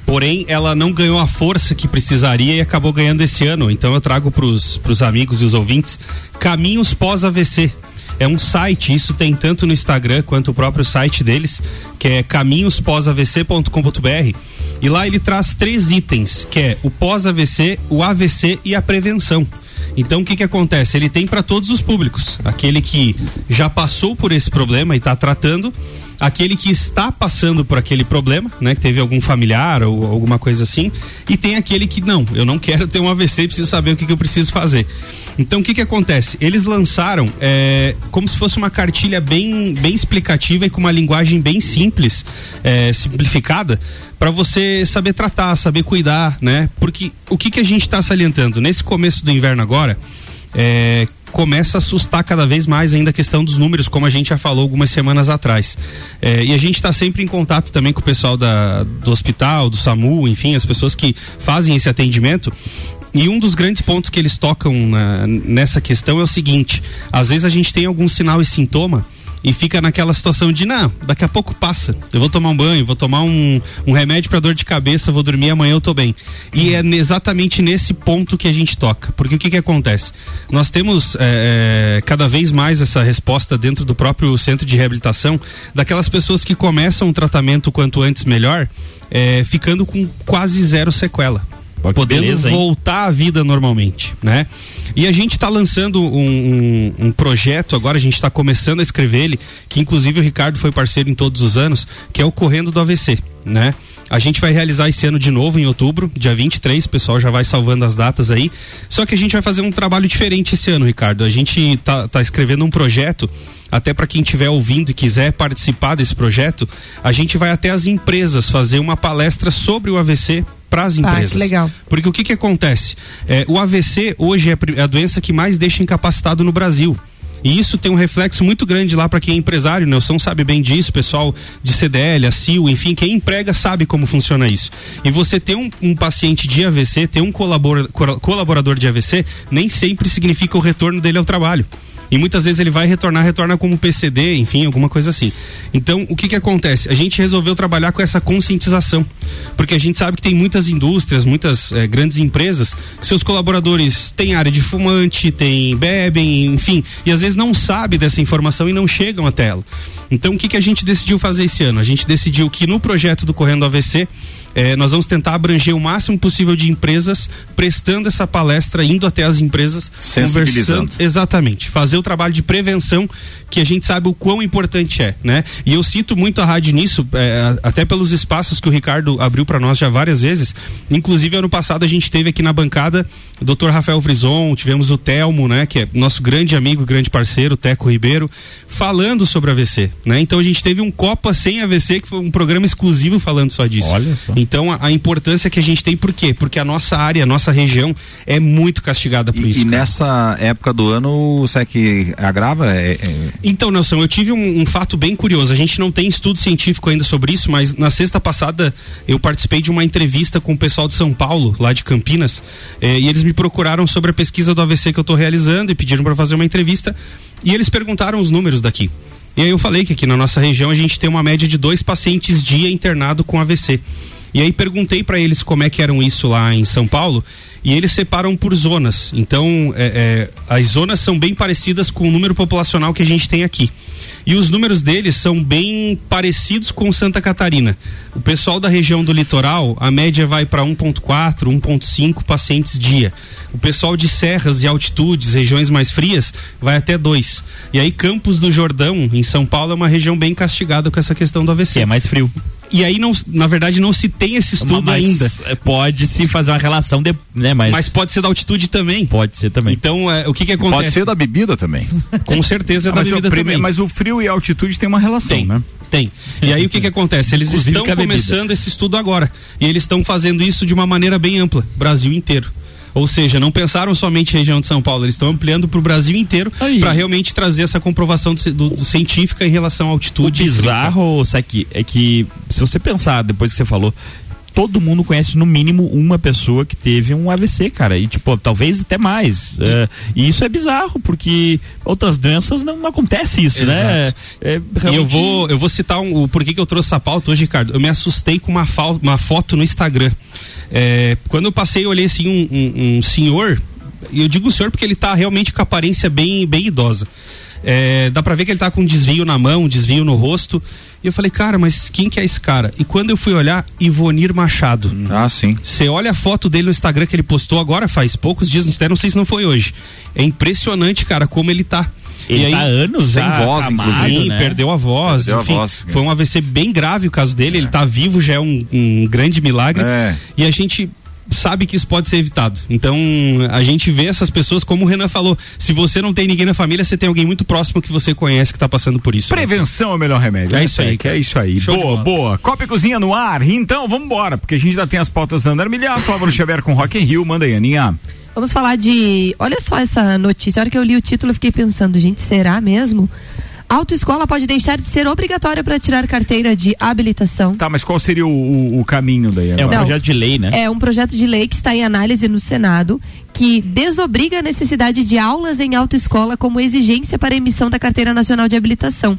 H: porém ela não ganhou a força que precisaria e acabou ganhando esse ano. Então eu trago para os amigos e os ouvintes Caminhos Pós-AVC. É um site, isso tem tanto no Instagram quanto o próprio site deles, que é caminhospós-avc.com.br. E lá ele traz três itens, que é o pós-AVC, o AVC e a prevenção. Então o que que acontece? Ele tem para todos os públicos. Aquele que já passou por esse problema e está tratando, aquele que está passando por aquele problema, né, que teve algum familiar ou alguma coisa assim, e tem aquele que não, eu não quero ter um AVC e preciso saber o que, que eu preciso fazer. Então o que que acontece? Eles lançaram é, como se fosse uma cartilha bem, bem explicativa e com uma linguagem bem simples, é, simplificada, para você saber tratar, saber cuidar, né? Porque o que que a gente está salientando nesse começo do inverno agora? É, começa a assustar cada vez mais ainda a questão dos números, como a gente já falou algumas semanas atrás. É, e a gente está sempre em contato também com o pessoal da, do hospital, do SAMU, enfim, as pessoas que fazem esse atendimento. E um dos grandes pontos que eles tocam na- nessa questão é o seguinte: às vezes a gente tem algum sinal e sintoma e fica naquela situação de, não, daqui a pouco passa. Eu vou tomar um banho, vou tomar um, um remédio para dor de cabeça, vou dormir, amanhã eu tô bem. E é exatamente nesse ponto que a gente toca. Porque o que que acontece? Nós temos é, cada vez mais essa resposta dentro do próprio centro de reabilitação daquelas pessoas que começam o tratamento quanto antes melhor, é, ficando com quase zero sequela. Podendo
G: beleza,
H: voltar à vida normalmente, né? E a gente está lançando um, um- um projeto agora, a gente está começando a escrever ele, que inclusive o Ricardo foi parceiro em todos os anos, que é o Correndo do AVC, né? A gente vai realizar esse ano de novo em outubro, dia 23, o pessoal já vai salvando as datas aí. Só que a gente vai fazer um trabalho diferente esse ano, Ricardo. A gente tá, tá escrevendo um projeto, até para quem estiver ouvindo e quiser participar desse projeto, a gente vai até as empresas fazer uma palestra sobre o AVC para as
F: Ah, que
H: empresas.
F: legal.
H: Porque o que que acontece? É, o AVC hoje é é a doença que mais deixa incapacitado no Brasil. E isso tem um reflexo muito grande lá para quem é empresário, Nelson sabe bem disso, pessoal de CDL, a CIO, enfim, quem emprega sabe como funciona isso. E você ter um, um paciente de AVC, ter um colaborador de AVC, nem sempre significa o retorno dele ao trabalho. E muitas vezes ele vai retornar, retorna como PCD, enfim, alguma coisa assim. Então, o que que acontece? A gente resolveu trabalhar com essa conscientização. Porque a gente sabe que tem muitas indústrias, muitas eh, grandes empresas, que seus colaboradores têm área de fumante, têm, bebem, enfim, e às vezes não sabe dessa informação e não chegam até ela. Então, o que que a gente decidiu fazer esse ano? A gente decidiu que no projeto do Correndo AVC, eh, nós vamos tentar abranger o máximo possível de empresas, prestando essa palestra, indo até as empresas,
C: Sensibilizando.
H: conversando, Exatamente. Fazer o trabalho de prevenção que a gente sabe o quão importante é, né? E eu cito muito a rádio nisso, é, até pelos espaços que o Ricardo abriu para nós já várias vezes. Inclusive, ano passado a gente teve aqui na bancada o Dr. Rafael Frison, tivemos o Telmo, né? Que é nosso grande amigo, grande parceiro, o Teco Ribeiro, falando sobre AVC, né? Então a gente teve um Copa sem AVC, que foi um programa exclusivo falando só disso.
G: Olha só.
H: Então a, a importância que a gente tem, por quê? Porque a nossa área, a nossa região é muito castigada por isso.
C: E
H: cara.
C: nessa época do ano, o SEC agrava? É, é-
H: Então, Nelson, eu tive um, um fato bem curioso. A gente não tem estudo científico ainda sobre isso, mas na sexta passada eu participei de uma entrevista com o pessoal de São Paulo, lá de Campinas, eh, e eles me procuraram sobre a pesquisa do AVC que eu estou realizando e pediram para fazer uma entrevista. E eles perguntaram os números daqui. E aí eu falei que aqui na nossa região a gente tem uma média de dois pacientes dia internado com AVC. E aí perguntei para eles como é que eram isso lá em São Paulo e eles separam por zonas. Então é, é, as zonas são bem parecidas com o número populacional que a gente tem aqui. E os números deles são bem parecidos com Santa Catarina. O pessoal da região do litoral, a média vai para 1,4, 1,5 pacientes dia. O pessoal de serras e altitudes, regiões mais frias, vai até 2. E aí Campos do Jordão, em São Paulo, é uma região bem castigada com essa questão do AVC.
G: é mais frio.
H: E aí, não, na verdade, não se tem esse estudo
G: Mas,
H: ainda.
G: é, Pode se fazer uma relação, de, né? Mas,
H: Mas pode ser da altitude também.
G: Pode ser também.
H: Então, é, o que que acontece?
C: Pode ser da bebida também.
H: Com certeza é
B: Ah,
H: da
B: mas,
H: bebida
B: prime-
H: também.
B: mas o frio e a altitude tem uma relação,
H: Tem,
B: né?
H: tem. E aí o que que acontece? Eles
B: Inclusive
H: estão
B: bebida.
H: começando esse estudo agora. E eles estão fazendo isso de uma maneira bem ampla, Brasil inteiro. Ou seja, não pensaram somente em região de São Paulo, eles estão ampliando para o Brasil inteiro para realmente trazer essa comprovação do, do- do científica em relação à
G: O
H: altitude.
G: bizarro, Saki, é que se você pensar, depois que você falou, todo mundo conhece no mínimo uma pessoa que teve um AVC, cara. E tipo, talvez até mais. É, e isso é bizarro, porque outras doenças não, não acontece isso, né?
H: Exato.
G: É,
H: E eu
G: realmente-
H: vou, eu vou citar um, o porquê que eu trouxe essa pauta hoje, Ricardo. Eu me assustei com uma, fal- uma foto no Instagram. É, quando eu passei, eu olhei assim um, um- um senhor. E eu digo senhor porque ele tá realmente com aparência bem, bem idosa. É, dá pra ver que ele tá com um desvio na mão, um desvio no rosto. E eu falei, cara, mas quem que é esse cara? E quando eu fui olhar, Ivonir Machado.
C: Ah, sim.
H: Você olha a foto dele no Instagram que ele postou agora, faz poucos dias, não sei se não foi hoje. É impressionante, cara, como ele tá.
G: Ele tá há anos
H: sem voz,
G: acamado,
H: inclusive.
G: né?
H: perdeu a voz.
C: Perdeu a
H: enfim,
C: voz,
H: foi um AVC bem grave o caso dele. Ele tá vivo, já é um, um grande milagre.
C: É.
H: E a gente sabe que isso pode ser evitado. Então, a gente vê essas pessoas, como o Renan falou, se você não tem ninguém na família, você tem alguém muito próximo que você conhece que tá passando por isso.
B: Prevenção é o melhor remédio.
H: É
B: né,
H: isso aí,
B: Sec? É isso aí.
H: Show
B: boa, boa. Copa e Cozinha no ar. Então, vamos embora, porque a gente já tem as pautas da Andar Milhar, Álvaro Xavier com Rock in Rio. Manda aí, Aninha.
F: Vamos falar de. Olha só essa notícia. A hora que eu li o título, eu fiquei pensando, gente, será mesmo? Autoescola pode deixar de ser obrigatória para tirar carteira de habilitação.
B: Tá, mas qual seria o, o- o caminho daí?
G: É um
B: agora?
G: projeto de lei, né?
F: É um projeto de lei que está em análise no Senado que desobriga a necessidade de aulas em autoescola como exigência para a emissão da carteira nacional de habilitação.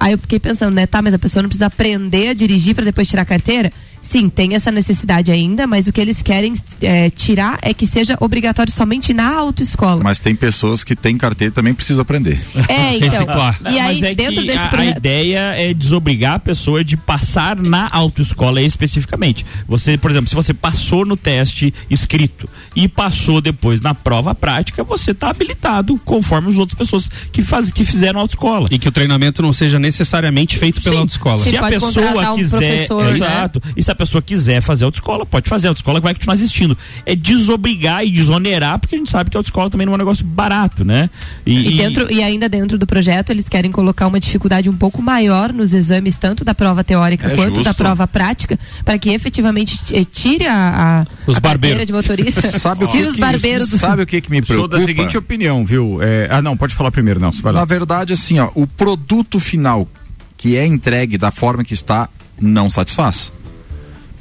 F: Aí eu fiquei pensando, né, tá, mas a pessoa não precisa aprender a dirigir para depois tirar a carteira? Sim, tem essa necessidade ainda, mas o que eles querem é, tirar é que seja obrigatório somente na autoescola.
C: Mas tem pessoas que têm carteira e também precisam aprender.
F: É, então. E aí,
G: Mas é
F: dentro desse
G: a, a
F: projeto.
G: ideia é desobrigar a pessoa de passar na autoescola especificamente. Você, por exemplo, se você passou no teste escrito e passou depois na prova prática, você está habilitado conforme as outras pessoas que, faz, que fizeram autoescola.
H: E que o treinamento não seja necessariamente feito pela
G: Sim.
H: autoescola.
G: Se a pessoa quiser,
F: né?
G: exato. E se a pessoa quiser fazer autoescola, pode fazer. A autoescola vai continuar existindo. É desobrigar e desonerar, porque a gente sabe que a autoescola também não é um negócio barato, né?
F: E, dentro, e ainda dentro do projeto, eles querem colocar uma dificuldade um pouco maior nos exames, tanto da prova teórica
C: É
F: quanto da
C: justo.
F: prova prática, para que efetivamente eh, tire a, a,
C: Os
F: a carteira
C: barbeiros.
F: de motorista.
C: Sabe o
F: tire
C: que
F: os
C: que-
F: barbeiros do
C: sabe o que que me
B: Sou da
C: preocupa?
B: seguinte opinião, viu? É, ah, não, pode falar primeiro, não. Vai lá.
C: Na verdade, assim, ó, o produto final que é entregue da forma que está não satisfaz.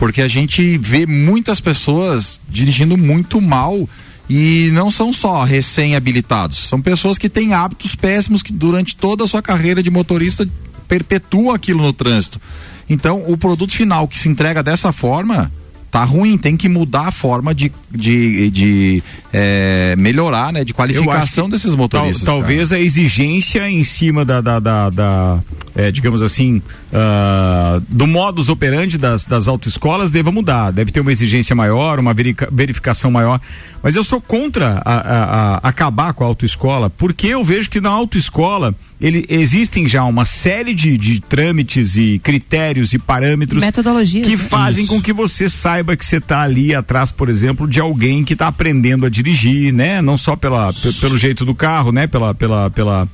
C: Porque a gente vê muitas pessoas dirigindo muito mal e não são só recém-habilitados, são pessoas que têm hábitos péssimos que durante toda a sua carreira de motorista perpetuam aquilo no trânsito. Então, o produto final que se entrega dessa forma tá ruim, tem que mudar a forma de, de, de eh, melhorar, né, de qualificação desses motoristas.
B: tal- talvez a exigência em cima da, da, da- da, é, digamos assim, ah, do modus operandi das, das autoescolas deva mudar. Deve ter uma exigência maior, uma verica- verificação maior. Mas eu sou contra a- a- a- acabar com a autoescola, porque eu vejo que na autoescola ele, existem já uma série de, de trâmites e critérios e parâmetros
F: Metodologias,
B: que
F: né?
B: fazem com que você saiba que você está ali atrás, por exemplo, de alguém que está aprendendo a dirigir, né? Não só pela, pe- pelo jeito do carro, né? Pela, pela, pela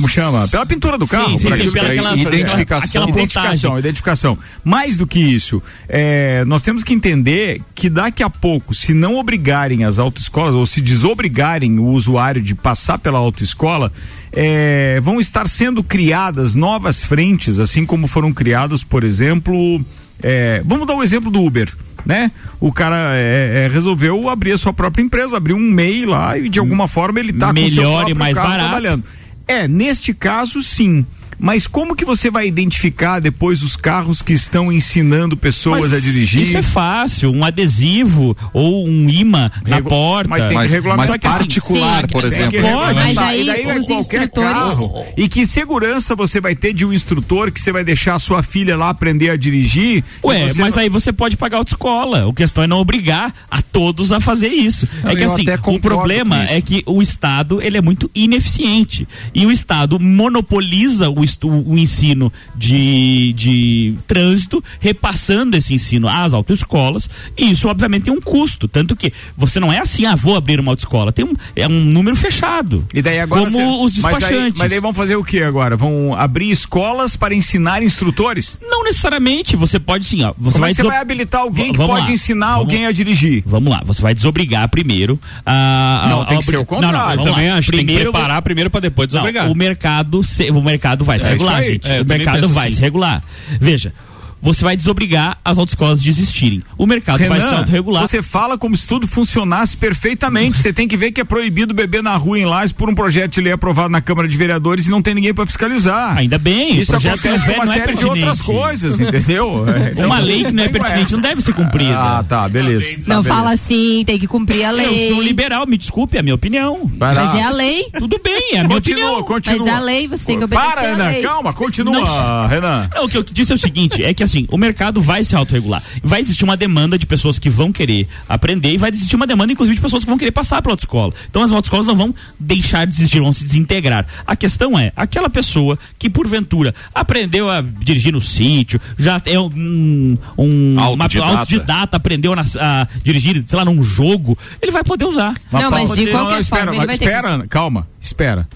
B: como chama? Pela pintura do
G: Sim,
B: carro.
G: sim,
B: por
G: sim,
B: aquilo
G: pela
B: que-
G: aquela-
B: identificação.
G: aquela
B: identificação, identificação. Mais do que isso, é, nós temos que entender que daqui a pouco, se não obrigarem as autoescolas ou se desobrigarem o usuário de passar pela autoescola, é, vão estar sendo criadas novas frentes, assim como foram criados, por exemplo, é, vamos dar o exemplo do Uber. Né? O cara é, é, resolveu abrir a sua própria empresa, abriu um MEI lá e de alguma forma ele tá com o seu
G: Melhor e mais
B: carro
G: barato.
B: trabalhando. É, neste caso, sim. Mas como que você vai identificar depois os carros que estão ensinando pessoas
G: Mas
B: a dirigir?
G: Isso é fácil, um adesivo ou um imã na
B: Regu-
G: porta.
B: Mas tem que regular
C: mas
B: só que assim,
C: particular,
B: sim,
C: por
B: tem que
C: exemplo.
B: regulamentar.
F: Mas aí
B: e daí é
F: os
B: qualquer
F: instrutores-
B: carro. E que segurança você vai ter de um instrutor que você vai deixar a sua filha lá aprender a dirigir?
G: Ué, mas
B: não-
G: aí você pode pagar autoescola. O questão é não obrigar a todos a fazer isso.
C: Não,
G: é que assim, o problema é que o Estado ele é muito ineficiente. E o Estado monopoliza o, estu- o ensino de, de trânsito, repassando esse ensino às autoescolas. E isso, obviamente, tem um custo. Tanto que você não é assim, ah, vou abrir uma autoescola. Tem um, é um número fechado.
B: E daí agora
G: Como
B: você-
G: os
B: mas daí,
G: despachantes.
B: mas daí vão fazer o que agora? Vão abrir escolas para ensinar instrutores?
G: Não necessariamente, você pode sim, ó. Você vai
B: é você vai habilitar alguém
G: V-
B: que pode
G: lá.
B: ensinar
G: Vamos-
B: alguém a dirigir?
G: Vamos lá, você vai desobrigar primeiro a. a-
B: Não, tem
G: a-
B: que ser o
G: Não,
B: contrário.
G: não, vamos
H: também
G: lá.
H: acho, tem que
G: Primeiro-
H: preparar primeiro para depois
G: Não,
H: desobrigar.
G: o mercado, se- o mercado vai se
B: É
G: regular, gente.
H: É,
G: o mercado vai
H: assim.
G: se regular. Veja, você vai desobrigar as autoescolas de existirem. O mercado vai se
B: Renan,
G: autorregular.
B: você fala como se tudo funcionasse perfeitamente. Você tem que ver que é proibido beber na rua em Lages por um projeto de lei aprovado na Câmara de Vereadores e não tem ninguém para fiscalizar.
G: Ainda bem, o
B: Isso
G: projeto
B: acontece com
G: é-
B: uma
G: é
B: série de
G: pertinente.
B: outras coisas, entendeu? É, então-
G: Uma lei que não é pertinente não deve ser cumprida.
B: Ah, tá, beleza.
F: Não
B: tá,
F: fala assim, tem que cumprir a lei.
G: Eu sou liberal, me desculpe, é a minha opinião.
B: Vai lá.
F: Mas é a lei.
G: Tudo bem, é a minha
B: Continua,
G: opinião.
B: continua.
F: Mas é a lei, você tem que obedecer
B: Para,
F: a
B: Renan,
F: lei.
B: calma, continua,
G: Não.
B: Renan.
G: Não, o que eu disse é o seguinte, é que assim, o mercado vai se autorregular. Vai existir uma demanda de pessoas que vão querer aprender e vai existir uma demanda, inclusive, de pessoas que vão querer passar pela autoescola. Então as autoescolas não vão deixar de existir, vão se desintegrar. A questão é, aquela pessoa que, porventura, aprendeu a dirigir no sítio, já é um, um uma-
C: Autodidata.
G: autodidata, aprendeu a, a dirigir, sei lá, num jogo, ele vai poder usar.
F: Não, mas de
B: Não,
F: qualquer
B: não, espera,
F: forma, ele vai ter
B: espera,
F: que-
B: Ana, calma, espera.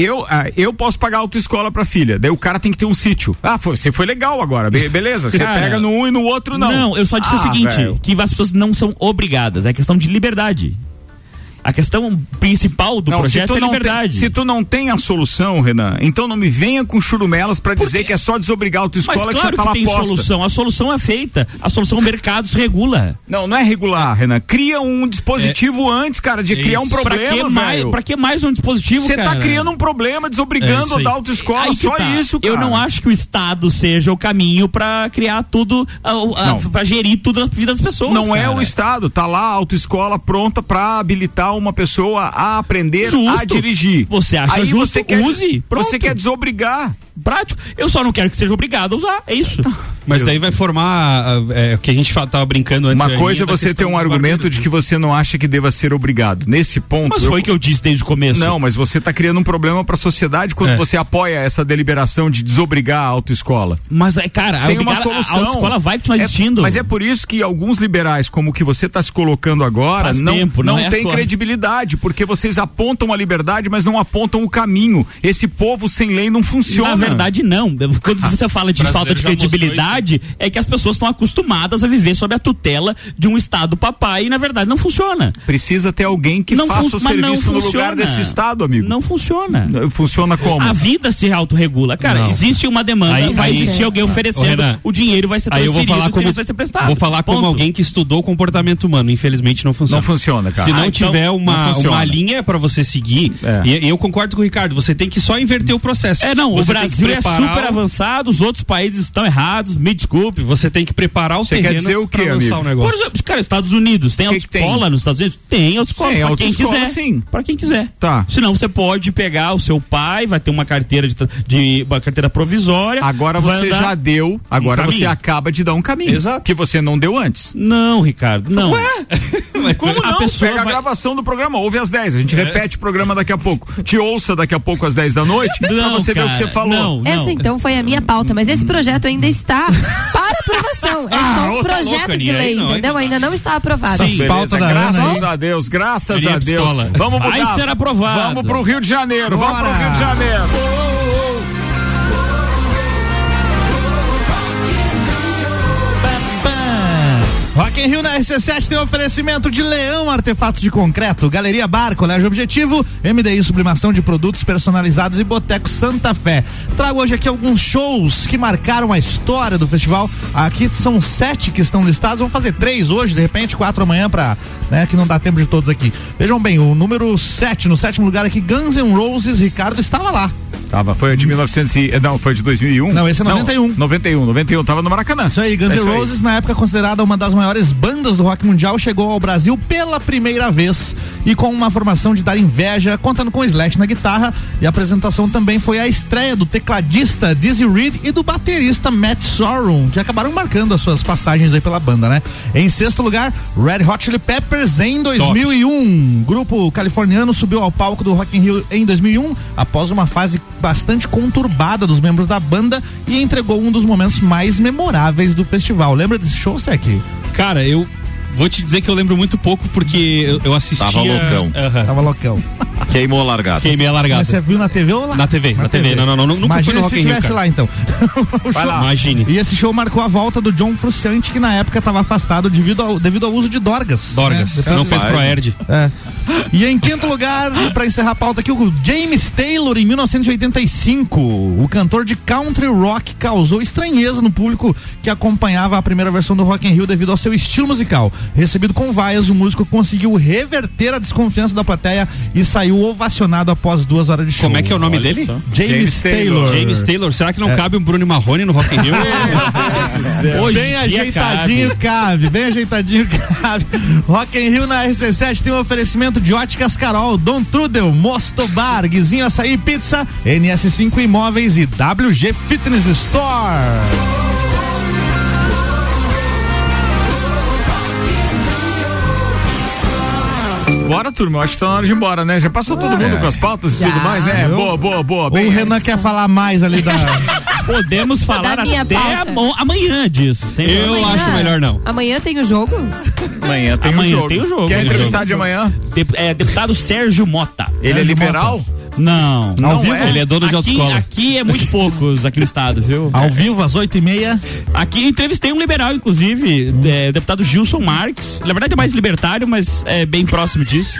B: Eu, ah, eu posso pagar autoescola pra filha, daí o cara tem que ter um sítio. Ah, foi, você foi legal agora, be- beleza? Você
G: Cara,
B: pega no um e no outro não.
G: Não, eu só disse o
B: Ah,
G: seguinte,
B: velho.
G: que as pessoas não são obrigadas, é questão de liberdade. A questão principal do
B: Não,
G: projeto é liberdade.
B: Tem, se tu não tem a solução, Renan, então não me venha com churumelas pra dizer que é só desobrigar a tua
G: Mas
B: escola que
G: claro
B: já tá
G: que tem
B: posta.
G: solução. A solução é feita. A solução o mercado se regula.
B: Não, não é regular, Renan. Cria um dispositivo antes, cara, de criar um
G: Isso. Pra
B: problema,
G: que mais- pra que mais um dispositivo,
B: Você tá criando um problema,
G: É
B: desobrigando da autoescola, só
G: tá.
B: isso, cara.
G: Eu não acho que o Estado seja o caminho pra criar tudo, a, a, pra gerir tudo na vida das pessoas.
B: Não é
G: cara.
B: o Estado, tá lá a autoescola pronta pra habilitar uma pessoa a aprender
G: Justo.
B: a dirigir.
G: Você acha
B: Aí
G: justo?
B: você quer,
G: Use. Pronto.
B: Você quer desobrigar.
G: Prático. Eu só não quero que seja obrigado a usar. É isso.
H: Mas daí vai formar ah, é, o que a gente tava brincando antes.
B: Uma coisa é você ter um argumento de
H: né?
B: que você não acha que deva ser obrigado. Nesse ponto.
G: Mas foi o que eu disse desde o começo.
B: Não, mas você está criando um problema para a sociedade quando
G: É.
B: você apoia essa deliberação de desobrigar a autoescola.
G: Mas, é, cara,
B: Sem
G: a,
B: uma solução.
G: a autoescola vai continuar
B: É-
G: existindo.
B: mas é por isso que alguns liberais, como o que você está se colocando agora,
G: Faz
B: não,
G: tempo,
B: não,
G: não é
B: tem
G: agora.
B: Credibilidade, porque vocês apontam a liberdade, mas não apontam o caminho. Esse povo sem lei não funciona.
G: Na verdade, não. Quando você fala de falta de credibilidade, é que as pessoas estão acostumadas a viver sob a tutela de um Estado papai e, na verdade, não funciona.
B: Precisa ter alguém que
G: Não
B: faça o
G: mas não
B: serviço no
G: funciona.
B: lugar desse Estado, amigo.
G: Não funciona.
B: Funciona como?
G: A vida se autorregula. Cara,
H: Não.
G: existe uma demanda,
H: Aí-
G: vai
H: aí-
G: existir alguém oferecendo,
H: Renan,
G: o dinheiro vai ser
H: Aí eu
G: transferido,
H: vou falar
G: o
H: como
G: serviço vai ser prestado.
H: vou falar como
G: Ponto.
H: alguém que estudou comportamento humano. Infelizmente não funciona.
B: Não funciona, cara.
H: Se não
B: Ah, então, não
H: uma, uma linha pra você seguir,
B: É.
H: e, e eu concordo com o Ricardo, você tem que só inverter o processo.
G: É, não, o
H: Você que
G: Brasil é super
H: o-
G: avançado, os outros países estão errados, me desculpe.
H: Você tem que preparar o
B: Você quer
H: terreno
B: dizer o quê,
H: pra lançar
B: amigo?
H: o negócio.
G: Por exemplo, cara, Estados Unidos, tem autoescola nos Estados Unidos? Tem autoescola, pra quem
B: autoescola,
G: quiser.
B: sim.
G: Pra quem quiser.
B: Tá.
G: Senão você pode pegar o seu pai, vai ter uma carteira de, de uma carteira provisória.
B: Agora você
G: andar
B: já deu, agora
G: um
B: você acaba de dar um caminho.
H: Exato.
B: Que você não deu antes.
G: Não, Ricardo, não.
B: Ué? Como
G: A
B: não?
G: pessoa
B: Pega a
G: vai-
B: gravação do programa, ouve às 10. A gente repete o programa daqui a pouco. Te ouça daqui a pouco às 10 da noite pra
G: Não,
B: você ver o que
G: cara,
B: você falou.
G: não.
F: Essa então foi a minha pauta, mas esse projeto ainda está para aprovação. É só um projeto
H: louca,
F: de
H: Aninha,
F: lei,
H: não,
F: entendeu?
H: não.
F: Ainda não está aprovado.
E: Sim. pauta da
B: graças
E: Ana
B: a Deus, graças a Deus. Vamos
G: Vai
B: mudar.
G: ser aprovado.
B: Vamos pro Rio de Janeiro. Vamos
E: Bora.
B: pro Rio de Janeiro.
E: Rock in Rio na RC7 tem oferecimento de Leão Artefatos de Concreto, Galeria Bar, Colégio Objetivo, MDI Sublimação de Produtos Personalizados e Boteco Santa Fé. Trago hoje aqui alguns shows que marcaram a história do festival. Aqui são sete que estão listados, vamos fazer três hoje, de repente quatro amanhã pra, né, que não dá tempo de todos aqui. Vejam bem, o número sete, no sétimo lugar aqui, Guns N' Roses, Ricardo estava lá.
B: Tava, foi de 1900 e, não, foi de 2001?
E: Não, esse é 91.
B: 91, 91, tava no Maracanã.
E: Isso aí, Guns
B: É
E: N'
B: isso aí.
E: Roses, na época considerada uma das maiores bandas do rock mundial, chegou ao Brasil pela primeira vez e com uma formação de dar inveja, contando com Slash na guitarra. E a apresentação também foi a estreia do tecladista Dizzy Reed e do baterista Matt Sorum, que acabaram marcando as suas passagens aí pela banda, né? Em sexto lugar, Red Hot Chili Peppers em 2001. Grupo californiano subiu ao palco do Rock in Rio em 2001 após uma fase bastante conturbada dos membros da banda e entregou um dos momentos mais memoráveis do festival. Lembra desse show, Sec?
H: Cara, eu vou te dizer que eu lembro muito pouco porque eu, eu assistia.
C: Tava loucão.
H: Aham.
E: Tava loucão.
C: Queimou a largada.
H: Queimei a largada.
E: Mas você viu na TV ou lá?
H: Na TV, na TV. Não, não, não, nunca fui
E: Imagina
H: no
E: se
H: Rock in Rio,
E: tivesse
H: cara.
E: lá então.
H: Vai
E: show-
H: lá. Imagine.
E: E esse show marcou a volta do John Frusciante, que na época estava afastado devido ao, devido ao uso de dorgas.
H: Dorgas.
E: né?
H: Não fez
C: Faz,
H: Proerd.
E: É. E em quinto lugar, pra encerrar a pauta aqui, o James Taylor, em 1985. O cantor de country rock causou estranheza no público que acompanhava a primeira versão do Rock in Rio devido ao seu estilo musical. Recebido com vaias, o músico conseguiu reverter a desconfiança da plateia e saiu ovacionado após duas horas de show.
H: Como é que é o nome
G: Olha
H: dele?
G: só.
E: James,
B: James Taylor.
E: Taylor.
H: James Taylor. Será que não
E: É.
H: cabe um Bruno Marrone no Rock in Rio?
G: Hoje
E: Bem ajeitadinho
G: cabe.
E: cabe. bem ajeitadinho cabe. Rock in Rio na RC7 tem um oferecimento de óticas Carol, Dom Trudel, Mosto Bar, Guizinho Açaí Pizza, NS5 Imóveis e WG Fitness Store.
B: Bora, turma. Eu acho que tá na hora de ir embora, né? Já passou todo mundo com as pautas e tudo mais, né?
E: Eu-
B: Boa, boa, boa.
E: Ou
B: Bem,
E: o Renan quer falar mais ali da.
G: Podemos falar
F: Da
G: até amanhã disso. sem
H: Eu
G: problema.
H: acho melhor não.
F: Amanhã tem o jogo?
B: Amanhã tem
G: Amanhã
B: o jogo.
G: tem o jogo.
B: Quer entrevistar
G: jogo.
B: de amanhã?
G: Dep- é, deputado Sérgio Mota.
B: Ele é
E: Sérgio
B: liberal?
G: Não.
E: Ao
G: não
E: vivo?
G: é.
H: Ele é dono de
G: aqui,
H: autoescola.
G: aqui é muito poucos aqui no estado, viu?
E: Ao vivo, às oito e meia.
G: Aqui entrevistei um liberal, inclusive, é, o deputado Gilson Marques. Na verdade é mais libertário, mas é bem próximo disso.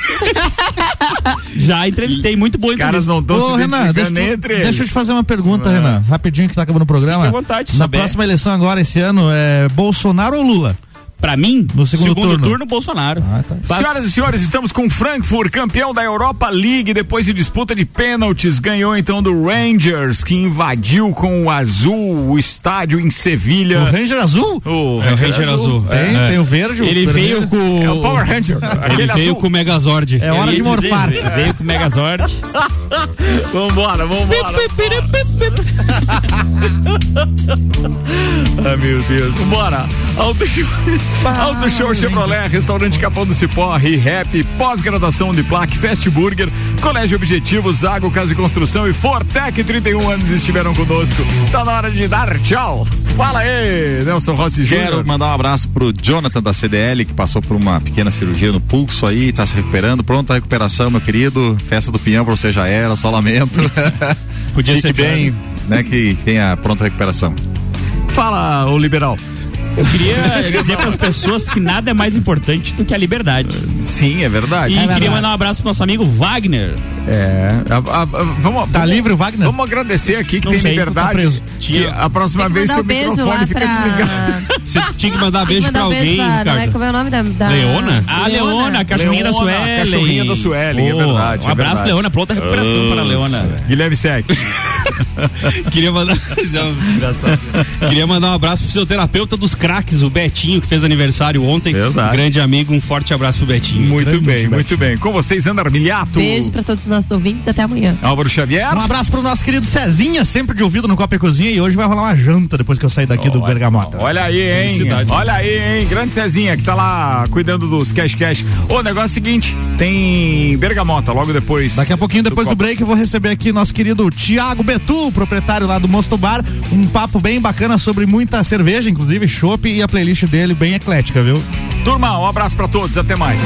G: Já entrevistei, muito boa
B: Os caras não estão
E: Ô,
B: se
E: Renan, deixa,
B: entre
E: deixa eu te fazer uma pergunta, Renan, rapidinho que tá acabando o programa.
G: Fique à vontade de
E: Na
G: saber.
E: próxima eleição agora, esse ano, é Bolsonaro ou Lula?
G: Pra mim,
E: No segundo turno.
G: Bolsonaro.
E: Ah, tá.
G: Faz-
B: Senhoras e senhores, estamos com Frankfurt, campeão da Europa League, depois de disputa de pênaltis, ganhou então do Rangers, que invadiu com o azul o estádio em
E: O
B: Sevilha.
E: Ranger Azul?
B: O
H: É o Ranger Azul.
E: Tem,
H: É.
E: tem o verde, o
G: Ele
E: vermelho.
G: veio com.
B: É o Power Ranger.
H: Ele veio
B: azul.
H: com o Megazord.
E: É hora de morfar.
G: dizer, Veio com o Megazord.
B: Vambora, vambora. Ai, meu Deus. Vambora. Show, Auto Show Chevrolet, Restaurante Capão do Cipó, ReHap, pós-graduação de Plaque, Fast Burger, Colégio Objetivo, Zago Casa e Construção e Fortec, 31 anos estiveram conosco. Tá na hora de dar tchau. Fala aí, Nelson Rossi
C: Quero
B: Júnior.
C: mandar um abraço pro Jonathan da CDL, que passou por uma pequena cirurgia no pulso aí, tá se recuperando. Pronta recuperação, meu querido. Festa do Pinhão pra você já era, só lamento.
H: Podia
C: Fique
H: ser
C: bem, né, que tenha pronta recuperação.
B: Fala, o liberal.
G: Eu queria dizer para as pessoas que nada é mais importante do que a liberdade.
B: Sim, é verdade.
G: E queria mandar um abraço pro nosso amigo Wagner.
B: É. a- a- a- vamos,
E: Tá
B: vamos-
E: livre o Wagner?
B: Vamos agradecer aqui que
G: Não
B: tem
G: sei,
B: liberdade.
E: tá preso.
B: Que a próxima
F: Tem que
B: vez seu
F: um
B: microfone fica
F: pra...
B: desligado.
H: Você tinha que mandar
F: que
H: beijo pra
F: mandar um
H: alguém,
F: beijo pra, não é como é o nome da... da...
H: Leona?
G: Ah, Leona, a cachorrinha da
B: Leona,
G: Suelen.
B: cachorrinha da Suelen, é
G: Pô,
B: verdade,
G: Um
B: é
G: abraço,
B: verdade.
G: Leona. Pronta recuperação para a Leona.
B: Guilherme Sec.
H: Queria mandar. Queria mandar um abraço pro seu terapeuta dos craques, o Betinho, que fez aniversário ontem.
B: Verdade.
H: Grande amigo, um forte abraço pro Betinho.
B: Muito bem, muito bem. Com vocês, Ana Armiliato.
F: Beijo pra todos os nossos ouvintes. Até amanhã.
B: Álvaro Xavier.
E: Um abraço pro nosso querido Cezinha, sempre de ouvido no Copa e Cozinha, e hoje vai rolar uma janta depois que eu sair daqui do Bergamota.
B: Olha aí, hein?
H: Felicidade.
B: Olha aí, hein? Grande Cezinha que tá lá cuidando dos cash cash. O negócio é o seguinte: tem Bergamota logo depois.
E: Daqui a pouquinho, depois do,
B: Copa.
E: break, eu vou receber aqui nosso querido Tiago Betu, proprietário lá do Mosto Bar. Um papo bem bacana sobre muita cerveja, inclusive chopp, e a playlist dele bem eclética, viu?
B: Turma, um abraço pra todos. Até mais.